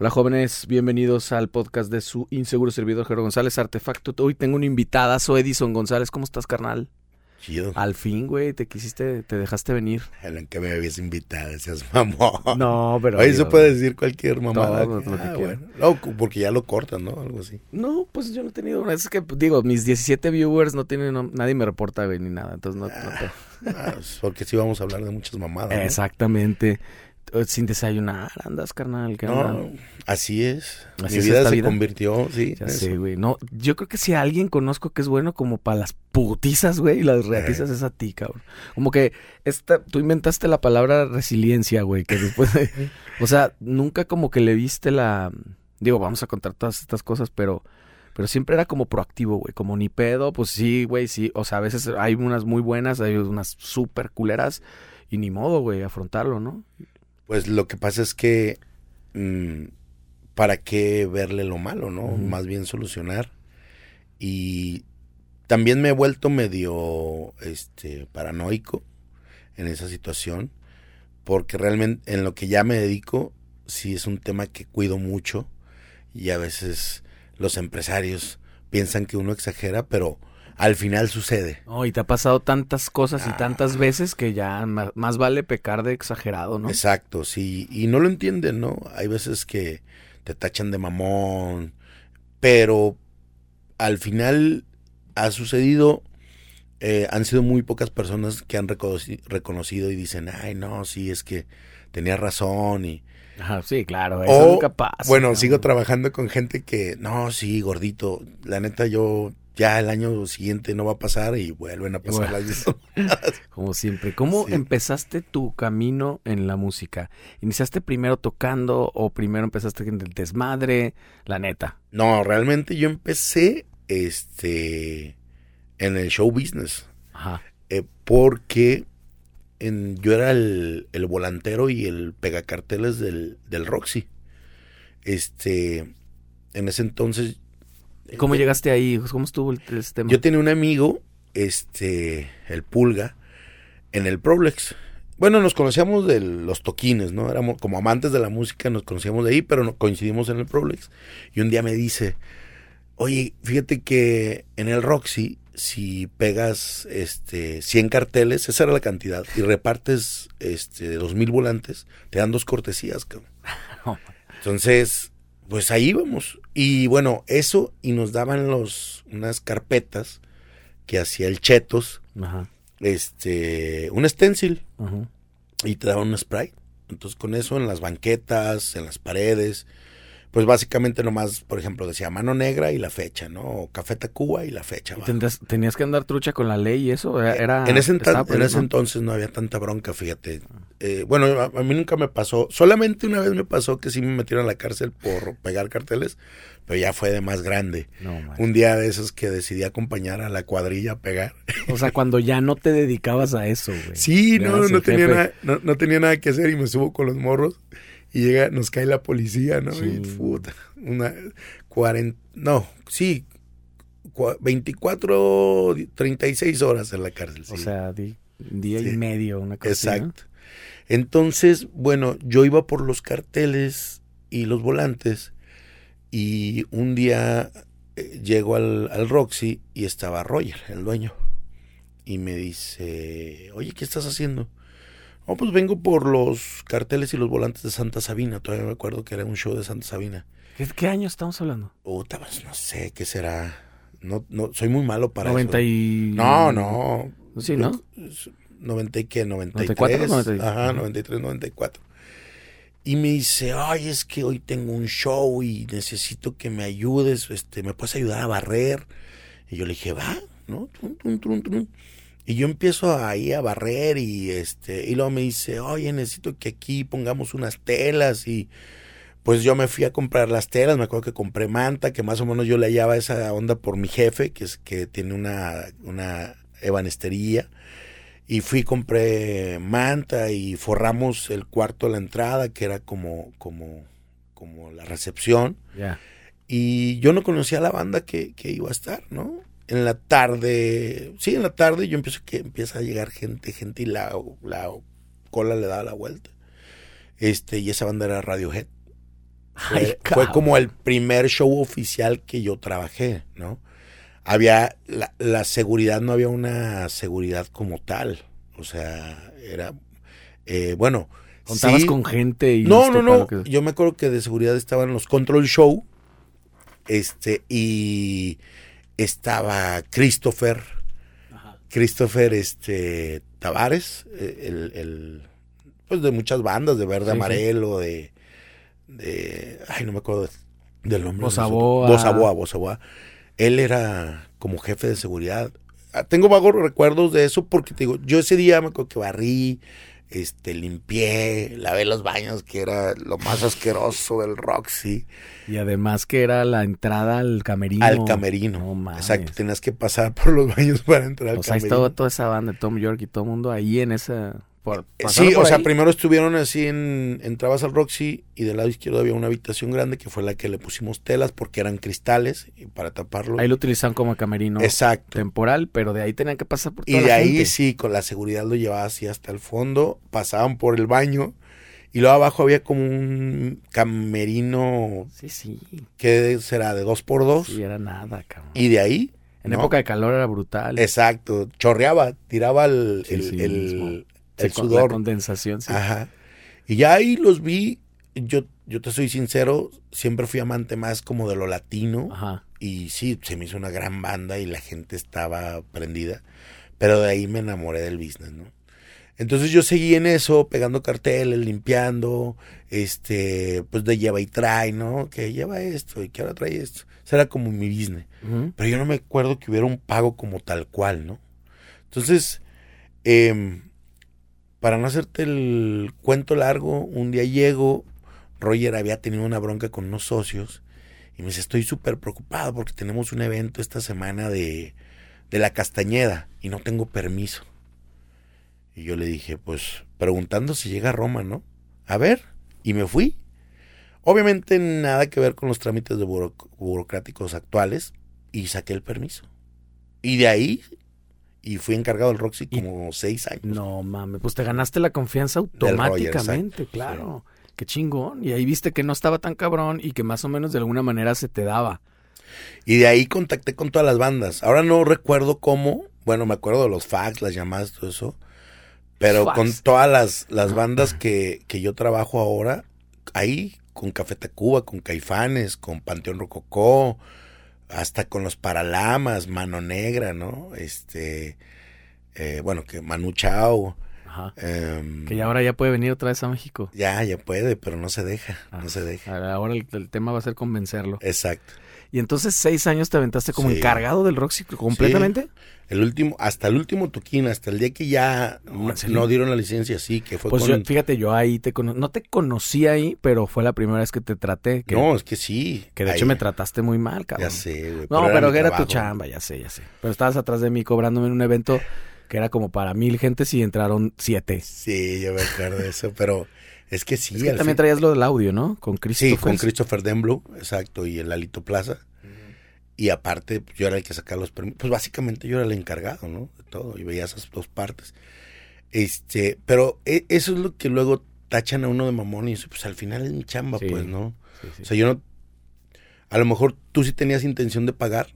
Hola jóvenes, bienvenidos al podcast de su inseguro servidor Jero González Artefacto. Hoy tengo un invitadazo, Edison González. ¿Cómo estás, carnal? Chido. Al fin, güey, te quisiste, te dejaste venir. En que me habías invitado, decías mamón. No, pero. Oye, eso puede decir cualquier mamada. Todo lo que Ah, bueno. No, porque ya lo cortan, ¿no? Algo así. No, pues yo no he tenido una. Es que, digo, mis 17 viewers no tienen. no- nadie me reporta, güey, ni nada. Entonces no. no te- Ah, pues, porque sí vamos a hablar de muchas mamadas. Exactamente. Sin desayunar, andas, carnal. ¿qué onda? No, así es. Así Mi es vida se vida. convirtió, sí. Ya sé, güey. No, yo creo que si a alguien conozco que es bueno como para las putizas, güey, y las reatizas es a ti, cabrón. Como que esta, tú inventaste la palabra resiliencia, güey, que después de, o sea, nunca como que le viste la, digo, vamos a contar todas estas cosas, pero, pero siempre era como proactivo, güey, como ni pedo, pues sí, güey, sí, o sea, a veces hay unas muy buenas, hay unas súper culeras, y ni modo, güey, afrontarlo, ¿no? Pues lo que pasa es que. mm, ¿Para qué verle lo malo, no? Más bien solucionar. Y también me he vuelto medio este, paranoico en esa situación. Porque realmente en lo que ya me dedico, sí es un tema que cuido mucho. Y a veces los empresarios piensan que uno exagera, pero al final sucede. Oh, y te ha pasado tantas cosas y Ah. tantas veces que ya más vale pecar de exagerado, ¿no? Exacto, sí. Y no lo entienden, ¿no? Hay veces que te tachan de mamón, pero al final ha sucedido, eh, han sido muy pocas personas que han reconoci- reconocido y dicen, ay, no, sí, es que tenía razón y... Ajá, sí, claro, eso O, nunca pasa. bueno, sigo trabajando con gente que, no, sí, gordito, la neta yo ya el año siguiente no va a pasar y vuelven a pasar bueno. las. Como siempre. ¿Cómo Sí. empezaste tu camino en la música? ¿Iniciaste primero tocando o primero empezaste en el desmadre? La neta. No, realmente yo empecé este en el show business. Ajá. eh, porque en- yo era el, el volantero y el pegacarteles del, del Roxy. Este, en ese entonces. ¿Cómo eh, llegaste ahí? ¿Cómo estuvo el, el tema? Yo tenía un amigo, este, el Pulga, en el Problex. Bueno, nos conocíamos de los toquines, ¿no? Éramos como amantes de la música, nos conocíamos de ahí, pero no- coincidimos en el Problex. Y un día me dice, oye, fíjate que en el Roxy, si pegas este 100 carteles, esa era la cantidad, y repartes este 2000 volantes, te dan dos cortesías, cabrón. Entonces, pues ahí íbamos. Y bueno, eso, y nos daban los, unas carpetas que hacía el Chetos, Ajá. este, un stencil, Ajá. y te daban un spray. Entonces con eso en las banquetas, en las paredes, pues básicamente nomás, por ejemplo, decía mano negra y la fecha, ¿no? O Café Tacuba y la fecha. ¿Y tendrías- ¿Tenías que andar trucha con la ley y eso? Era, era- en ese, estaba en ese entonces no había tanta bronca, fíjate. Eh, bueno, a, a mí nunca me pasó. Solamente una vez me pasó que sí me metieron a la cárcel por pegar carteles, pero ya fue de más grande. No. Un día de esos que decidí acompañar a la cuadrilla a pegar. O sea, cuando ya no te dedicabas a eso, güey. Sí, no, no tenía, nada, no, no tenía nada que hacer y me subo con los morros y llega, nos cae la policía, ¿no? Y Sí. puta, una 40, no, sí, cua- 24, 36 horas en la cárcel. O sí. sea, di- día y medio, una cosa. Exacto. Entonces, bueno, yo iba por los carteles y los volantes y un día eh, llego al, al Roxy y estaba Roger, el dueño. Y me dice, oye, ¿qué estás haciendo? Oh, pues vengo por los carteles y los volantes de Santa Sabina. Todavía me acuerdo que era un show de Santa Sabina. ¿Qué, qué año estamos hablando? Puta, pues no sé qué será. No, no, soy muy malo para 90 eso. y... No, no. Sí, ¿no? 90 y qué, 93. 94, 93. Ajá, Ajá. 93, 94. Y me dice, ay, es que hoy tengo un show y necesito que me ayudes, este, ¿me puedes ayudar a barrer? Y yo le dije, va, ¿no? Trum, trum, trum. Y yo empiezo ahí a barrer y este, y luego me dice, oye, necesito que aquí pongamos unas telas y pues yo me fui a comprar las telas, me acuerdo que compré manta, que más o menos yo le hallaba esa onda por mi jefe, que es que tiene una, una ebanestería. Y fui, compré manta y forramos el cuarto de la entrada, que era como, como, como la recepción. Y yo no conocía a la banda que, que iba a estar, ¿no? En la tarde, sí, en la tarde yo empiezo que empieza a llegar gente, gente y la, la cola le da la vuelta. Este, y esa banda era Radiohead. Fue, Ay, fue como el primer show oficial que yo trabajé, ¿no? Había, la, la seguridad, no había una seguridad como tal. O sea, era, eh, bueno. Contabas sí. con gente y No, listo no, no. que- Yo me acuerdo que de seguridad estaban los Control Show. Este, y estaba Christopher. Christopher este, Tavares, eh, el, el- pues de muchas bandas, de Verde Sí, sí. Amarelo, de, de. Ay, no me acuerdo de- del nombre. de Bossa nosotros. Boa. Bossa Boa, Bossa Boa. Él era como jefe de seguridad. Ah, Tengo vagos recuerdos de eso porque te digo, yo ese día me acuerdo que barrí, este, limpié, lavé los baños, que era lo más asqueroso del Roxy, Y además que era la entrada al camerino. al camerino. No. Exacto, tenías que pasar por los baños para entrar al O sea, ahí camerino. estaba toda esa banda de Tom York y todo el mundo ahí en esa... Por, Eh, Sí, por o sea, primero estuvieron así en, entrabas al Roxy y del lado izquierdo había una habitación grande que fue la que le pusimos telas porque eran cristales y para taparlo. Ahí lo utilizaban como camerino Exacto. temporal, pero de ahí tenían que pasar por Y toda de la ahí gente. sí, con la seguridad lo llevaba así hasta el fondo, pasaban por el baño y luego abajo había como un camerino Sí, sí. que será de dos por dos Sí, era nada, cabrón. y de ahí, En no, época de calor era brutal. exacto, chorreaba, tiraba el, Sí, el, sí, el- mismo. El Sí, sudor. La condensación, sí. Ajá. Y ya ahí los vi, yo, yo te soy sincero, siempre fui amante más como de lo latino. Ajá. Y sí, se me hizo una gran banda y la gente estaba prendida. Pero de ahí me enamoré del business, ¿no? Entonces yo seguí en eso, pegando carteles, limpiando, este, pues de lleva y trae, ¿no? Que lleva esto y que ahora trae esto. Ese era como mi business. Pero yo no me acuerdo que hubiera un pago como tal cual, ¿no? Entonces, em, para no hacerte el cuento largo, un día llego, Roger había tenido una bronca con unos socios y me dice, estoy súper preocupado porque tenemos un evento esta semana de, de la Castañeda y no tengo permiso. Y yo le dije, pues preguntando si llega a Roma, ¿no? A ver, y me fui. Obviamente nada que ver con los trámites de buro- burocráticos actuales y saqué el permiso. Y de ahí, y fui encargado del Roxy Y- como seis años. No mames, pues te ganaste la confianza automáticamente, claro. Qué chingón. Y ahí viste que no estaba tan cabrón y que más o menos de alguna manera se te daba. Y de ahí contacté con todas las bandas. Ahora no recuerdo cómo, bueno, me acuerdo de los fax, las llamadas, todo eso. Pero Fax. con todas las, las bandas que, que yo trabajo ahora, ahí, con Café Tacuba, con Caifanes, con Panteón Rococó, hasta con los Paralamas, Mano Negra, ¿no? Este, eh, bueno, que Manu Chao. Ajá. em, Que ya ahora ya puede venir otra vez a México. ya, ya puede, pero no se deja, Ah, no se deja. Ahora el, el tema va a ser convencerlo. Exacto. Y entonces seis años te aventaste como Sí. encargado del Roxy completamente. El último, hasta el último toquín, hasta el día que ya No, dieron la licencia, sí, que fue Pues con... yo, fíjate, yo ahí te cono- no te conocí ahí, pero fue la primera vez que te traté. Que, no, es que sí. que de Ahí- hecho me trataste muy mal, cabrón. Ya sé, güey. No, pero que era tu chamba, ya sé, ya sé. Pero estabas atrás de mí cobrándome en un evento que era como para mil gentes y entraron siete. Sí, yo me acuerdo de eso, pero es que sí. Es que también fin- traías lo del audio, ¿no? Con Sí, Christopher. con Christopher Denblow, exacto, y el Alito Plaza. Y aparte, pues, yo era el que sacaba los permisos. Pues básicamente yo era el encargado, ¿no? De todo, y veía esas dos partes. Este, pero e- eso es lo que luego tachan a uno de mamón y pues al final es mi chamba, Sí. pues, ¿no? Sí, sí. O sea, yo no... A lo mejor tú sí tenías intención de pagar,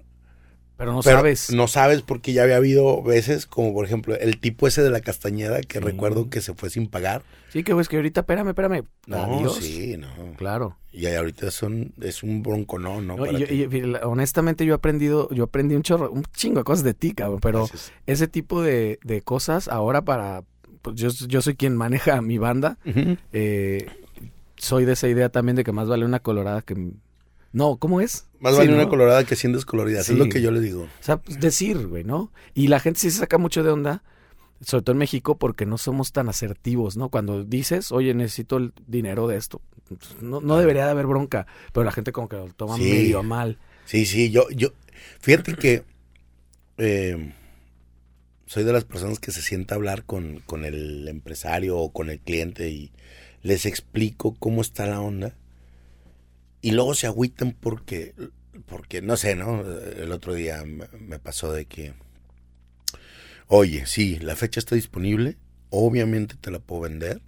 Pero no pero sabes. no sabes porque ya había habido veces, como por ejemplo el tipo ese de la Castañeda, que Sí. recuerdo que se fue sin pagar. Sí, que pues que ahorita, espérame, espérame. No, Adiós. sí, no. Claro. Y ahorita son, es un bronco, no, no. Yo- yo- honestamente yo he aprendido, yo aprendí un chorro, un chingo de cosas de ti, cabrón, pero Gracias. ese tipo de, de cosas ahora para, pues yo, yo soy quien maneja mi banda, eh, soy de esa idea también de que más vale una colorada que... No, ¿cómo es? Más Sí, vale ¿no? una colorada que 100 descoloridas, Sí. es lo que yo le digo. O sea, pues, decir, güey, ¿no? Y la gente sí se saca mucho de onda, sobre todo en México, porque no somos tan asertivos, ¿no? Cuando dices, oye, necesito el dinero de esto, pues, no, no debería de haber bronca, pero la gente como que lo toma Sí. medio mal. Sí, sí, yo, yo, fíjate que eh, soy de las personas que se sienta a hablar con, con el empresario o con el cliente y les explico cómo está la onda y luego se agüitan porque, porque no sé, ¿no? El otro día me, pasó de que, oye, sí, la fecha está disponible, obviamente te la puedo vender,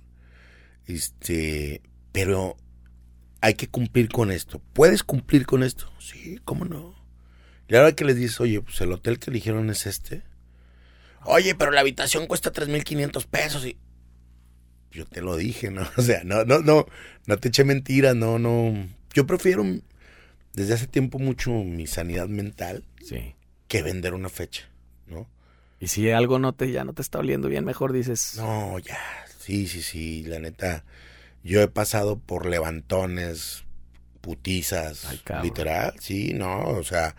este, pero hay que cumplir con esto. ¿Puedes cumplir con esto? Sí, ¿cómo no? Y ahora que les dices, oye, pues el hotel que eligieron es este. Oye, pero la habitación cuesta 3.500 pesos y... Yo te lo dije, ¿no? O sea, no, no, no, no te eché mentiras, no, no. Yo prefiero desde hace tiempo mucho mi sanidad mental Sí. que vender una fecha, ¿no? Y si algo no te, ya no te está oliendo bien, mejor dices. No, ya, sí, sí, sí, la neta. Yo he pasado por levantones, putizas, Ay, literal, sí, no, o sea,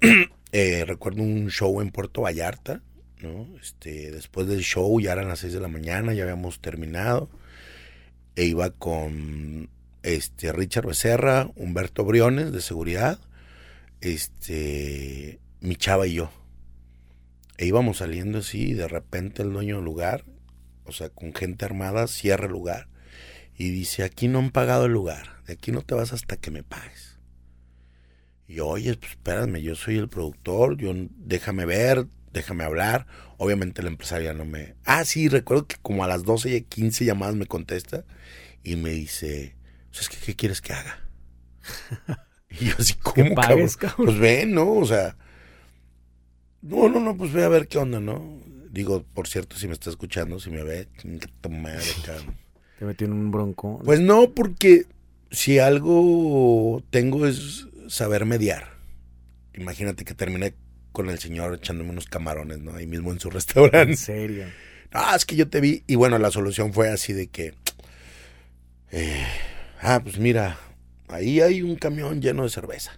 eh, recuerdo un show en Puerto Vallarta, ¿no? Este, después del show ya eran las 6 de la mañana, ya habíamos terminado, e iba con este Richard Becerra, Humberto Briones de seguridad, este, mi chava y yo. E íbamos saliendo así y de repente el dueño del lugar, o sea, con gente armada, cierra el lugar y dice, aquí no han pagado el lugar, de aquí no te vas hasta que me pagues. Y oye, pues espérame, yo soy el productor, yo déjame ver, déjame hablar. Obviamente la empresaria no me... Ah, sí, recuerdo que como a las 12 y 15 llamadas me contesta y me dice, es que, ¿qué quieres que haga? y yo así, ¿cómo, pagues, cabrón? cabrón. Pues ven, ¿no? O sea, no, no, no, pues ve a ver qué onda, ¿no? Digo, por cierto, si me está escuchando, si me ve, madre, cabrón. Te metí en un bronco. Pues no, porque si algo tengo es saber mediar. Imagínate que terminé con el señor echándome unos camarones, ¿no? Ahí mismo en su en restaurante. serio. Ah, es que yo te vi. Y bueno, la solución fue así de que. eh, ah, pues mira, ahí hay un camión lleno de cerveza.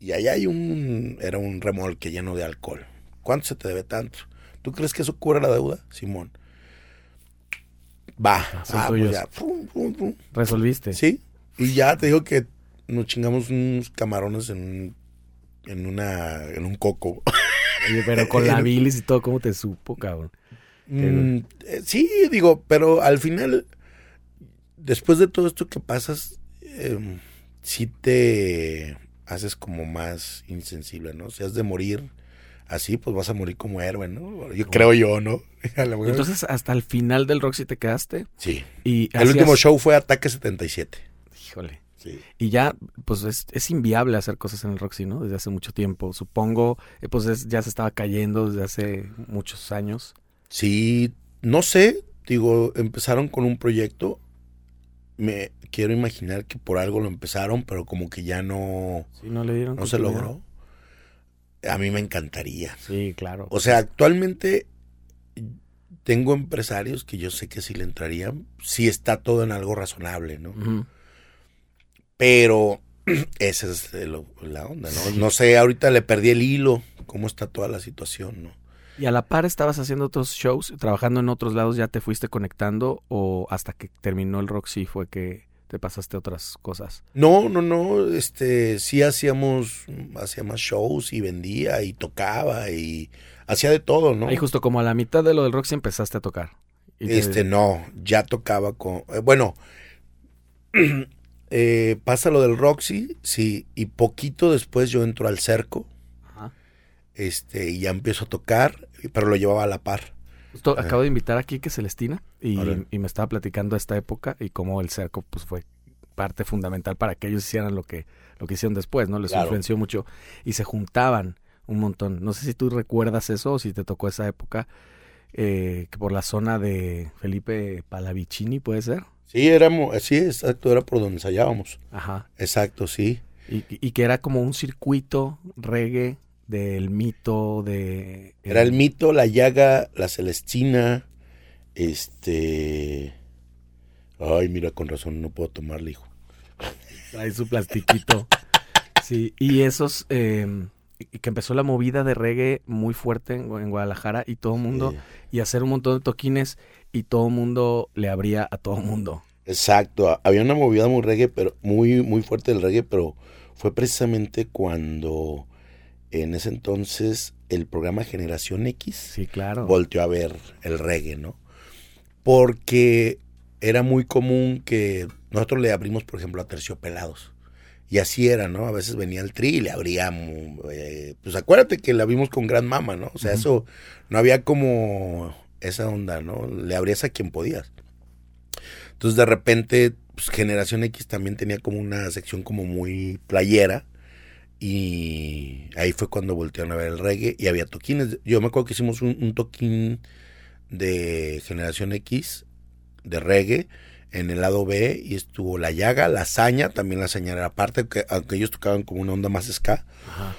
Y ahí hay un. Era un remolque lleno de alcohol. ¿Cuánto se te debe tanto? ¿Tú crees que eso cubra la deuda, Simón? Va. son Ah, pues ya. Pum, pum, pum. Resolviste. Sí. Y ya te digo que nos chingamos unos camarones en un, en una en un coco. Oye, pero con la bilis y todo, ¿cómo te supo, cabrón? Mm, eh, sí, digo, pero al final, después de todo esto que pasas, eh, sí te haces como más insensible, ¿no? Si has de morir así, pues vas a morir como héroe, ¿no? Yo creo yo, ¿no? Entonces, hasta el final del Roxy te quedaste. sí. Y El último show fue Ataque 77. Híjole. Sí. Y ya, pues es, es inviable hacer cosas en el Roxy, ¿no? Desde hace mucho tiempo. Supongo, eh, pues es- ya se estaba cayendo desde hace muchos años. Sí, no sé, digo, empezaron con un proyecto. Me quiero imaginar que por algo lo empezaron, pero como que ya no, Sí, no le dieron no se logró. A mí me encantaría. Sí, claro. O sea, actualmente tengo empresarios que yo sé que sí le entrarían, si está todo en algo razonable, ¿no? Pero esa es lo- la onda, ¿no? No sé, ahorita le perdí el hilo, cómo está toda la situación, ¿no? Y a la par estabas haciendo otros shows, trabajando en otros lados, ya te fuiste conectando o hasta que terminó el Roxy fue que te pasaste otras cosas. No, no, no, este, sí hacíamos, hacía más shows y vendía y tocaba y hacía de todo, ¿no? Ahí justo como a la mitad de lo del Roxy empezaste a tocar. Y te- Este, no, ya tocaba con, eh, bueno, eh, pasa lo del Roxy, sí, y poquito después yo entro al cerco, Ajá. este, y ya empiezo a tocar, pero lo llevaba a la par. Acabo de invitar a Kike Celestina y, me estaba platicando esta época y cómo el cerco pues fue parte fundamental para que ellos hicieran lo que, lo que hicieron después, ¿no? Les Claro. influenció mucho y se juntaban un montón. No sé si tú recuerdas eso o si te tocó esa época eh, que por la zona de Felipe Palavicini, ¿puede ser? Sí, éramos, sí, exacto, era por donde ensayábamos. Ajá. Exacto, sí. Y, y que era como un circuito reggae del mito de... Era el mito, la llaga, la celestina, este... Ay, mira, con razón no puedo tomarle, hijo. Trae su plastiquito. sí, y esos... eh, y que empezó la movida de reggae muy fuerte en, Gua- en Guadalajara y todo el mundo... Eh, Y hacer un montón de toquines y todo el mundo le abría a todo el mundo. Exacto, había una movida muy reggae, pero muy, muy fuerte del reggae, pero fue precisamente cuando en ese entonces el programa Generación X Sí, claro. volteó a ver el reggae, ¿no? Porque era muy común que nosotros le abrimos, por ejemplo, a Terciopelados. Y así era, ¿no? A veces venía el tri y le abríamos. eh, pues acuérdate que la vimos con Gran Mama, ¿no? O sea, eso no había como esa onda, ¿no? Le abrías a quien podías. Entonces de repente, pues, Generación X también tenía como una sección como muy playera. Y ahí fue cuando voltearon a ver el reggae y había toquines. Yo me acuerdo que hicimos un, un toquín de Generación X, de reggae, en el lado B y estuvo La Llaga, La Hazaña, también La Hazaña era parte, que, aunque ellos tocaban como una onda más ska. Ajá.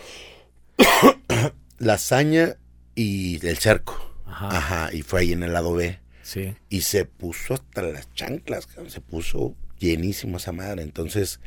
La Hazaña y El Cerco. Ajá. Ajá, y fue ahí en el lado B. Sí. Y se puso hasta las chanclas, se puso llenísimo esa madre. Entonces,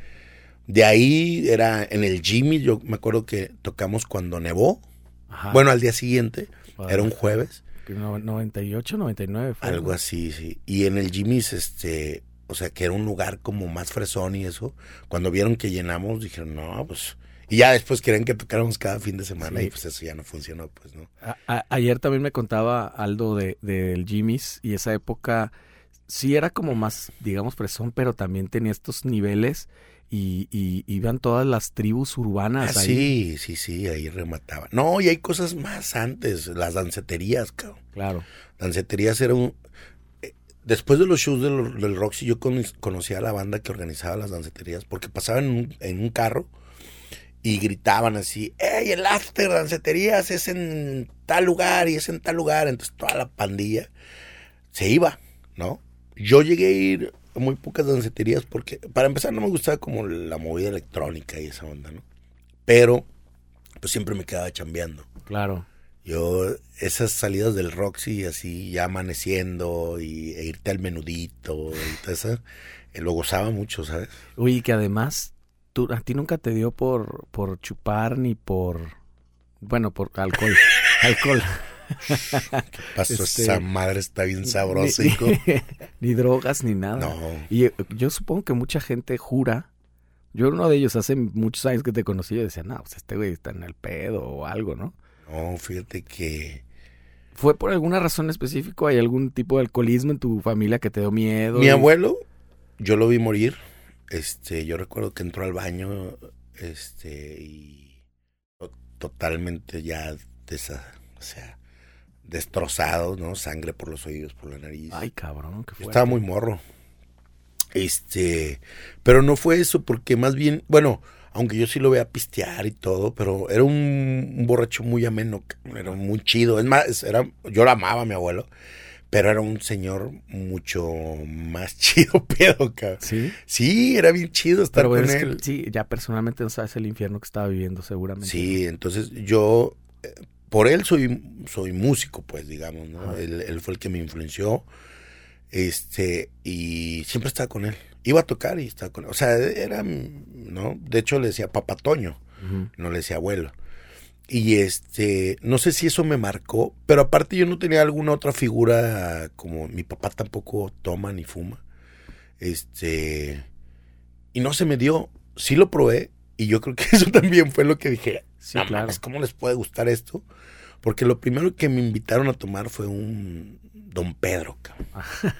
de ahí era en el Jimmy, yo me acuerdo que tocamos cuando nevó. Ajá. Bueno, al día siguiente, Padre. era un jueves, Que no- 98, 99 fue. algo así, sí. Y en el Jimmy's, este, o sea, que era un lugar como más fresón y eso. Cuando vieron que llenamos, dijeron, no, pues. Y ya después querían que tocáramos cada fin de semana Sí. y pues eso ya no funcionó, pues, ¿no? A- a- ayer también me contaba Aldo de, del Jimmy's y esa época sí era como más, digamos, presón, pero también tenía estos niveles y, y iban todas las tribus urbanas Ah, ahí. sí, sí, sí, ahí remataba. No, y hay cosas más antes, las danceterías, cabrón. Claro. Danceterías era un... eh, Después de los shows del, del Roxy, yo con- conocía a la banda que organizaba las danceterías, porque pasaban en un, en un carro y gritaban así, ¡Ey, el after danceterías es en tal lugar y es en tal lugar! Entonces toda la pandilla se iba, ¿no? Yo llegué a ir muy pocas danceterías porque, para empezar, no me gustaba como la movida electrónica y esa onda, ¿no? Pero, pues siempre me quedaba chambeando. Claro. Yo, esas salidas del Roxy, así ya amaneciendo y, e irte al menudito y todo eso, eh, lo gozaba mucho, ¿sabes? Oye, que además, tú, a ti nunca te dio por, por chupar ni por, bueno, por alcohol. alcohol. Pasó Este, esa madre, está bien sabrosa, ni, hijo. ni drogas ni nada. No, Y eh, yo supongo que mucha gente jura. Yo era uno de ellos hace muchos años que te conocí y decía, no, pues este güey está en el pedo o algo, ¿no? no, fíjate que ¿Fue por alguna razón específica? ¿Hay algún tipo de alcoholismo en tu familia que te dio miedo? mi Y- abuelo, yo lo vi morir. Este, yo recuerdo que entró al baño, este, y to- totalmente ya desa, o sea, destrozado, ¿no? Sangre por los oídos, por la nariz. Ay, cabrón, qué fuerte. estaba muy morro. Este, pero no fue eso, porque más bien, bueno, aunque yo sí lo veía pistear y todo, pero era un, un borracho muy ameno, era muy chido. Es más, era, yo lo amaba a mi abuelo, pero era un señor mucho más chido pedo, cabrón. Sí, Sí, era bien chido estar pero con es que él. sí, ya personalmente no sabes el infierno que estaba viviendo seguramente. Sí, entonces yo, eh, por él soy, soy músico, pues, digamos, ¿no? Él, él fue el que me influenció, este, y siempre estaba con él. Iba a tocar y estaba con él. O sea, era, ¿no? De hecho le decía papá Toño, Ujú. no le decía abuelo. Y este, no sé si eso me marcó, pero aparte yo no tenía alguna otra figura como mi papá tampoco toma ni fuma. Este, y no se me dio, sí lo probé y yo creo que eso también fue lo que dije, Sí, no claro. mames, ¿cómo les puede gustar esto? Porque lo primero que me invitaron a tomar fue un Don Pedro, cabrón.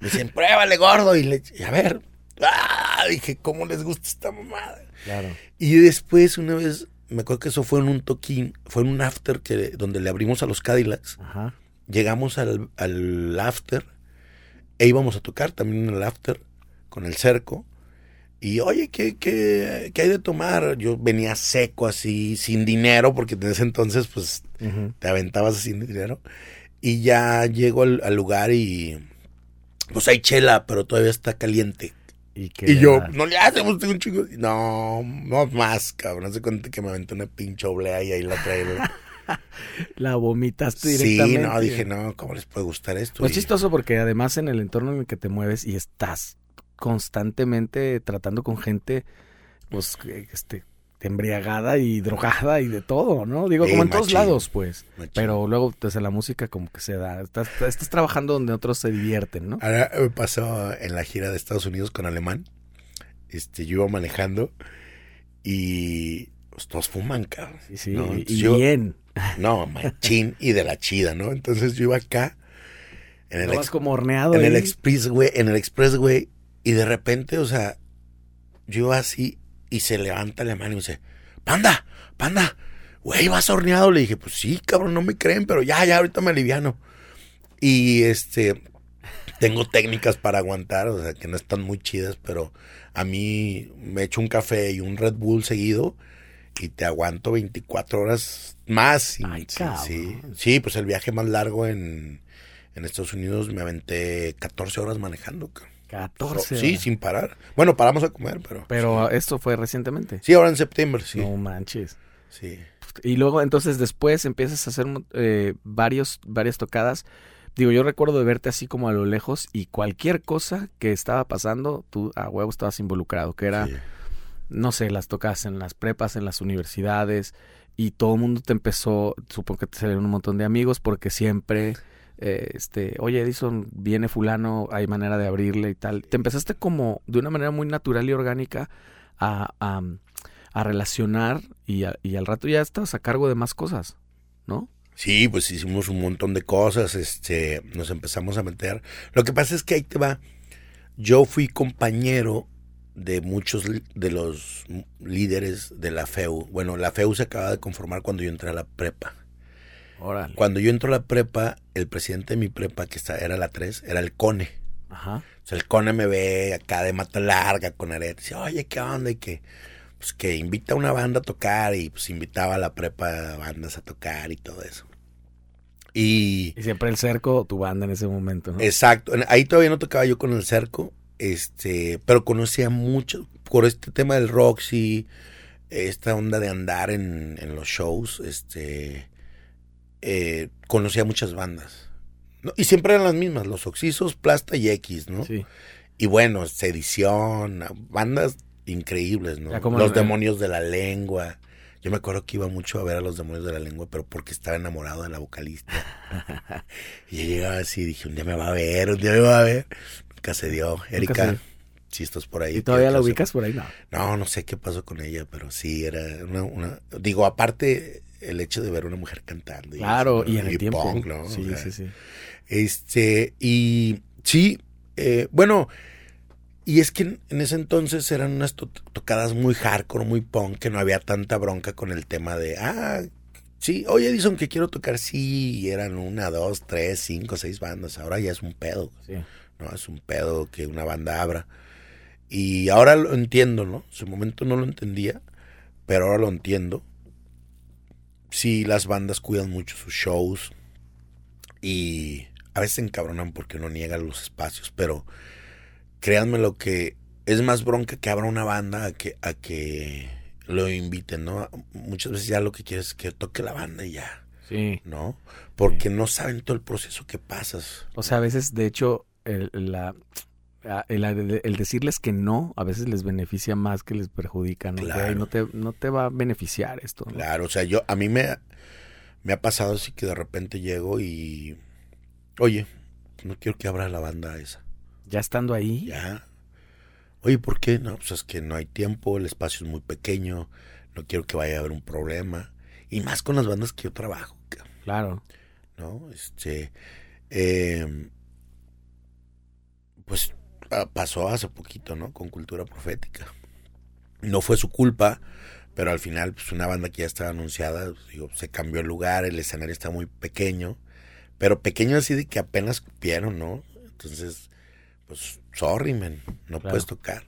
Me dicen, pruébale, gordo. Y le y a ver, ah, dije, ¿cómo les gusta esta mamada? Claro. Y después, una vez, me acuerdo que eso fue en un toquín, fue en un after que, donde le abrimos a los Cadillacs. Ajá. Llegamos al, al after e íbamos a tocar también en el after con el cerco. Y oye, ¿qué, qué, qué hay de tomar? Yo venía seco así, sin dinero, porque en ese entonces pues te aventabas sin dinero. Y ya llego al, al lugar y pues hay chela, pero todavía está caliente. Y, yo, no le hacemos un chingo. No, no más, cabrón. No se cuenta que me aventé una pinche oblea y ahí la traigo. la vomitaste sí, directamente. no, dije, no, ¿cómo les puede gustar esto? Pues Y- chistoso porque además en el entorno en el que te mueves y estás constantemente tratando con gente, pues, este, embriagada y drogada y de todo, ¿no? Digo, Sí, como en todos lados, pues. Machín. Pero luego, pues, en la música como que se da. Estás, estás trabajando donde otros se divierten, ¿no? Ahora me pasó en la gira de Estados Unidos con Alemán. Este, yo iba manejando y pues, todos fuman, cabrón. Sí, sí, ¿no? y, yo- bien. No, machín y de la chida, ¿no? Entonces yo iba acá en el, ex- como horneado en el expressway, en el expressway y de repente, o sea, yo así y se levanta la mano y me dice, "Panda, panda, güey, vas horneado." Le dije, "Pues sí, cabrón, no me creen, pero ya ya ahorita me aliviano." Y este tengo técnicas para aguantar, o sea, que no están muy chidas, pero a mí me echo un café y un Red Bull seguido y te aguanto 24 horas más. Y, Ay, sí, sí, pues el viaje más largo en, en Estados Unidos me aventé 14 horas manejando. cabrón. 14. Sí, sin parar. Bueno, paramos a comer, pero... Pero esto fue recientemente. Sí, ahora en septiembre, sí. No manches. Sí. Y luego entonces después empiezas a hacer eh, varios, varias tocadas. Digo, yo recuerdo de verte así como a lo lejos y cualquier cosa que estaba pasando, tú a huevo estabas involucrado, que era, sí. no sé, las tocadas en las prepas, en las universidades y todo el mundo te empezó, supongo que te salieron un montón de amigos porque siempre, eh, este, oye Edison, viene fulano, hay manera de abrirle y tal. Te empezaste como de una manera muy natural y orgánica a, a, relacionar y, a- y al rato ya estabas a cargo de más cosas, ¿no? Sí, pues hicimos un montón de cosas, este, nos empezamos a meter. Lo que pasa es que ahí te va. Yo fui compañero de muchos de los líderes de la FEU. Bueno, la FEU se acaba de conformar cuando yo entré a la prepa. Órale. Cuando yo entro a la prepa, el presidente de mi prepa, que era la 3, era el CONE. Ajá. O sea, el Cone me ve acá de mata larga con aretes. Dice, oye, ¿qué onda? Y que, pues que invita a una banda a tocar y pues invitaba a la prepa a bandas a tocar y todo eso. Y Y siempre el cerco, tu banda en ese momento, ¿no? exacto, ahí todavía no tocaba yo con el cerco, este, pero conocía mucho por este tema del Roxy, esta onda de andar en, en los shows, este, eh, conocía muchas bandas. ¿no? Y siempre eran las mismas, los Oxisos, Plasta y X, ¿no? Sí. Y bueno, Sedición, bandas increíbles, ¿no? Los el- demonios de la lengua. Yo me acuerdo que iba mucho a ver a los demonios de la lengua, pero porque estaba enamorado de la vocalista. y yo llegaba así y dije, un día me va a ver, un día me va a ver. Nunca se dio. Erika, si estás por ahí. ¿Y todavía la ubicas por ahí? No. No, no sé qué pasó con ella, pero sí, era una... una- Digo, aparte el hecho de ver a una mujer cantando. Claro, eso, y en el tiempo. punk, ¿no? O Sí, sea, sí, sí. este, y sí, eh, bueno, y es que en, en ese entonces eran unas to- tocadas muy hardcore, muy punk, que no había tanta bronca con el tema de, ah, sí, oye Edison, que quiero tocar, sí, y eran una, dos, tres, cinco, seis bandas, ahora ya es un pedo, sí. ¿no? Es un pedo que una banda abra. Y ahora lo entiendo, ¿no? En su momento no lo entendía, pero ahora lo entiendo. Sí, las bandas cuidan mucho sus shows y a veces se encabronan porque uno niega los espacios, pero créanme lo que es más bronca que abra una banda a que, a que lo inviten, ¿no? Muchas veces ya lo que quieres es que toque la banda y ya, Sí. ¿no? Porque no saben todo el proceso que pasas. O sea, a veces, de hecho, el, la, el, el decirles que no, a veces les beneficia más que les perjudica, ¿no? Que, Claro. "Ay, no, te, no te va a beneficiar esto, ¿no? Claro, o sea, yo a mí me, me ha pasado así que de repente llego y, oye, no quiero que abra la banda esa. Ya estando ahí, Ya. Oye, ¿por qué? No, pues es que no hay tiempo, el espacio es muy pequeño, no quiero que vaya a haber un problema. Y más con las bandas que yo trabajo, claro. ¿no? Este, eh, pues pasó hace poquito, ¿no? Con Cultura Profética. No fue su culpa, pero al final, pues una banda que ya estaba anunciada, pues, digo, se cambió el lugar, el escenario está muy pequeño, pero pequeño así de que apenas cupieron, ¿no? Entonces, pues, sorry, man, no Claro. puedes tocar.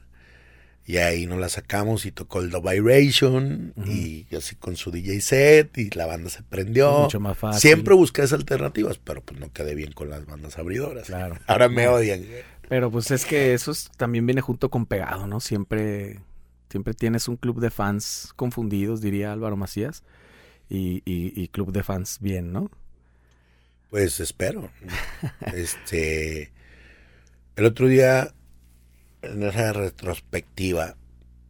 Y ahí nos la sacamos y tocó el The Vibration Ujú. y así con su DJ set y la banda se prendió. Mucho más fácil. Siempre buscas alternativas, pero pues no quedé bien con las bandas abridoras. Claro. Ahora me odian. Pero pues es que eso es- también viene junto con pegado, ¿no? Siempre, siempre tienes un club de fans confundidos, diría Álvaro Macías, y, y, y club de fans bien, ¿no? Pues espero. este. El otro día, en esa retrospectiva,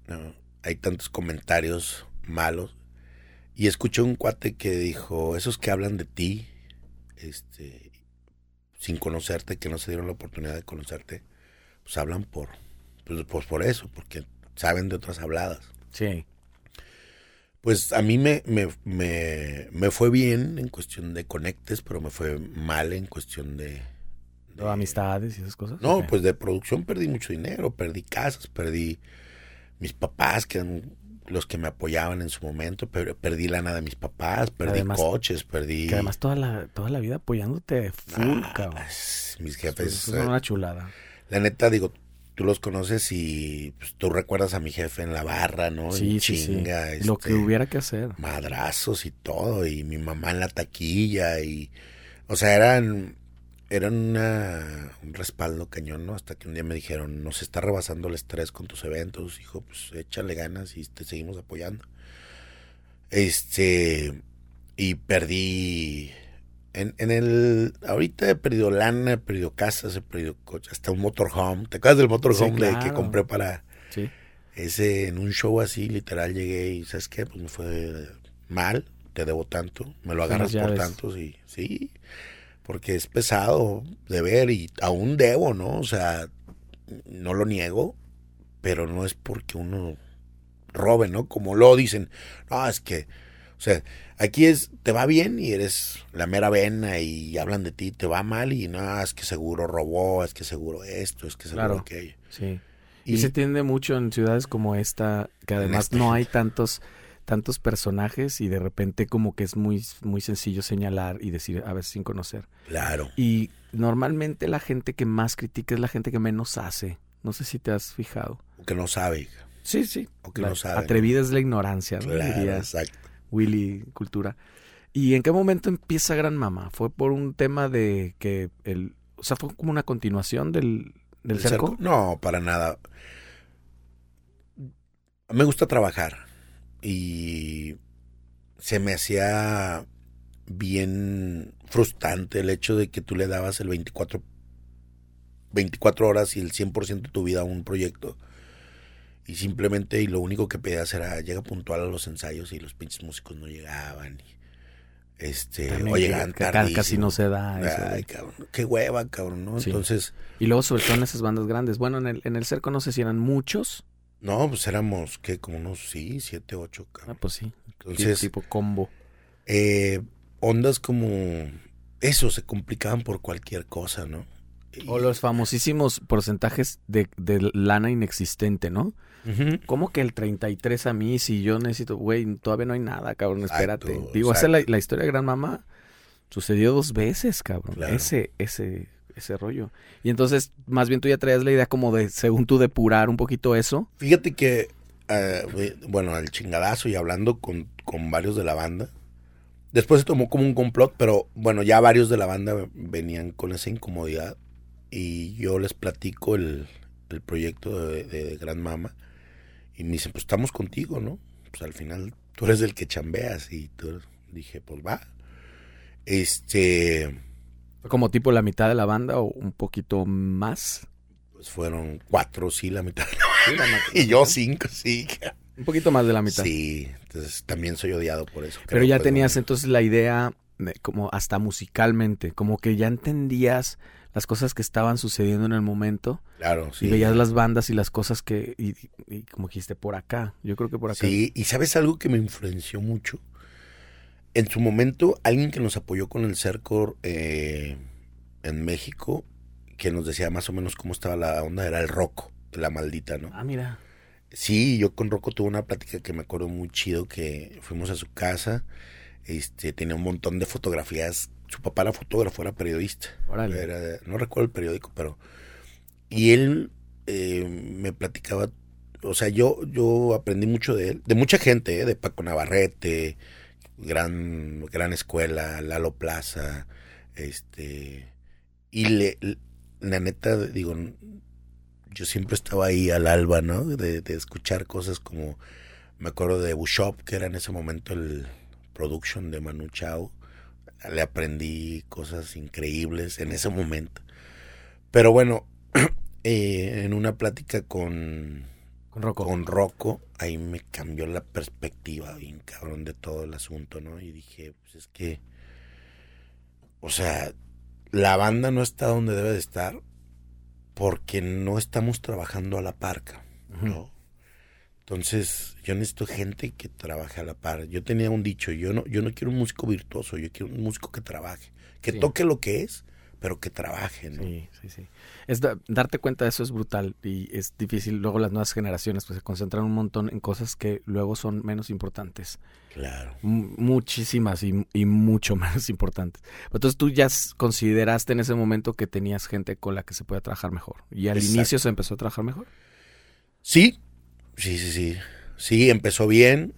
¿no? hay tantos comentarios malos. Y escuché un cuate que dijo: Esos que hablan de ti, este, sin conocerte, que no se dieron la oportunidad de conocerte, pues hablan por, pues, pues por eso, porque saben de otras habladas. Sí. Pues a mí me, me, me, me fue bien en cuestión de conectes, pero me fue mal en cuestión de... ¿De amistades y esas cosas? No, pues de producción perdí mucho dinero, perdí casas, perdí mis papás, que eran los que me apoyaban en su momento, pero perdí lana de mis papás, perdí Además- coches, perdí... Que además toda la, toda la vida apoyándote full, Ah, cabrón. mis jefes... es una chulada. La neta, digo, tú los conoces y pues, tú recuerdas a mi jefe en la barra, ¿no? Sí, En sí, sí. chinga, Lo este, que hubiera que hacer. madrazos y todo, y mi mamá en la taquilla, y... O sea, eran... Eran una, un respaldo cañón, ¿no? Hasta que un día me dijeron, nos está rebasando el estrés con tus eventos, hijo, pues échale ganas y te seguimos apoyando. Este, y perdí, en, en el, ahorita he perdido lana, he perdido casas, he perdido coches, hasta un motorhome. ¿Te acuerdas del motorhome Sí, de que compré para Sí. ese, en un show así, literal, llegué y, ¿sabes qué? Pues me fue mal, te debo tanto, me lo agarras por llaves. tanto, sí, sí, porque es pesado de ver y aún debo, ¿no? O sea, no lo niego, pero no es porque uno robe, ¿no? Como lo dicen, no, es que, o sea, aquí es, te va bien y eres la mera vena y hablan de ti, te va mal y no, es que seguro robó, es que seguro esto, es que seguro Claro. aquello. Sí. Y, Y, se tiende mucho en ciudades como esta, que además no hay tantos tantos personajes y de repente como que es muy muy sencillo señalar y decir a ver sin conocer. claro, Y normalmente la gente que más critica es la gente que menos hace. No sé si te has fijado. que no sabe, Sí, sí. o que La no sabe. atrevida es la ignorancia, ¿no? Claro, Diría exacto. Willy Cultura. ¿Y en qué momento empieza Gran Mamá? ¿Fue por un tema de que el... O sea, fue como una continuación del, del ¿El cerco? cerco? No, para nada. Me gusta trabajar y se me hacía bien frustrante el hecho de que tú le dabas el 24, 24 horas y el 100% de tu vida a un proyecto y simplemente y lo único que pedías era llega puntual a los ensayos y los pinches músicos no llegaban y, este También o llegaban ca- casi no se da eso. Ay, cabrón, qué hueva, cabrón, ¿no? Sí. Entonces, Y luego sobre todo en esas bandas grandes. Bueno, en el, en el cerco no sé si eran muchos. No, pues éramos, ¿qué? Como unos, sí, siete, ocho. Ah, cabrón. pues sí. Entonces, tipo combo. eh, ondas como eso se complicaban por cualquier cosa, ¿no? Y- O los famosísimos porcentajes de, de lana inexistente, ¿no? Ujú. ¿Cómo que el 33 a mí si yo necesito, güey, todavía no hay nada, cabrón, Exacto, espérate. Digo, esa es la, exacto. la historia de Gran Mamá. Sucedió dos veces, cabrón. Claro. Ese, ese, ese rollo. Y entonces, más bien tú ya traías la idea como de, según tú, depurar un poquito eso. Fíjate que, eh, bueno, al chingadazo y hablando con, con varios de la banda, después se tomó como un complot, pero bueno, ya varios de la banda venían con esa incomodidad y yo les platico el, el proyecto de, de Gran Mama y me dicen, pues estamos contigo, ¿no? Pues al final tú eres el que chambeas y tú dije, pues va. Este, Como tipo la mitad de la banda o un poquito más. pues fueron cuatro, sí, la mitad. Sí, la. Y yo cinco, sí. Un poquito más de la mitad. Sí, entonces también soy odiado por eso. Pero ya tenías entonces la idea, de- como hasta musicalmente, como que ya entendías las cosas que estaban sucediendo en el momento Claro, sí. y veías las bandas y las cosas que, y, y como dijiste, por acá, yo creo que por acá. Sí, y sabes algo que me influenció mucho. En su momento, alguien que nos apoyó con el Cercor eh, en México, que nos decía más o menos cómo estaba la onda, era el Rocco, la maldita, ¿no? Ah, mira. Sí, yo con Rocco tuve una plática que me acuerdo muy chido, que fuimos a su casa, este, tenía un montón de fotografías, su papá era fotógrafo, era periodista. Órale. Era no recuerdo el periódico, pero... Y él eh, me platicaba, o sea, yo, yo aprendí mucho de él, de mucha gente, eh, de Paco Navarrete, gran, gran escuela, Lalo Plaza, este... Y le, la neta, digo, yo siempre estaba ahí al alba, ¿no? De, de escuchar cosas como, me acuerdo de Bushop, que era en ese momento el production de Manu Chao. Le aprendí cosas increíbles en ese momento. Pero bueno, eh, en una plática con, Con Rocco. con Rocco, ahí me cambió la perspectiva bien cabrón de todo el asunto, ¿no? Y dije, pues es que, o sea, la banda no está donde debe de estar porque no estamos trabajando a la parca. ¿no? Entonces, yo necesito gente que trabaje a la par. Yo tenía un dicho, yo no, yo no quiero un músico virtuoso, yo quiero un músico que trabaje, que Sí. toque lo que es, pero que trabajen. ¿no? Sí, sí, sí. Es da- darte cuenta de eso es brutal y es difícil. Luego las nuevas generaciones pues se concentran un montón en cosas que luego son menos importantes. Claro. M- muchísimas y, y mucho menos importantes. Entonces tú ya consideraste en ese momento que tenías gente con la que se podía trabajar mejor. Y al Exacto. inicio se empezó a trabajar mejor. Sí, sí, sí, sí. Sí, empezó bien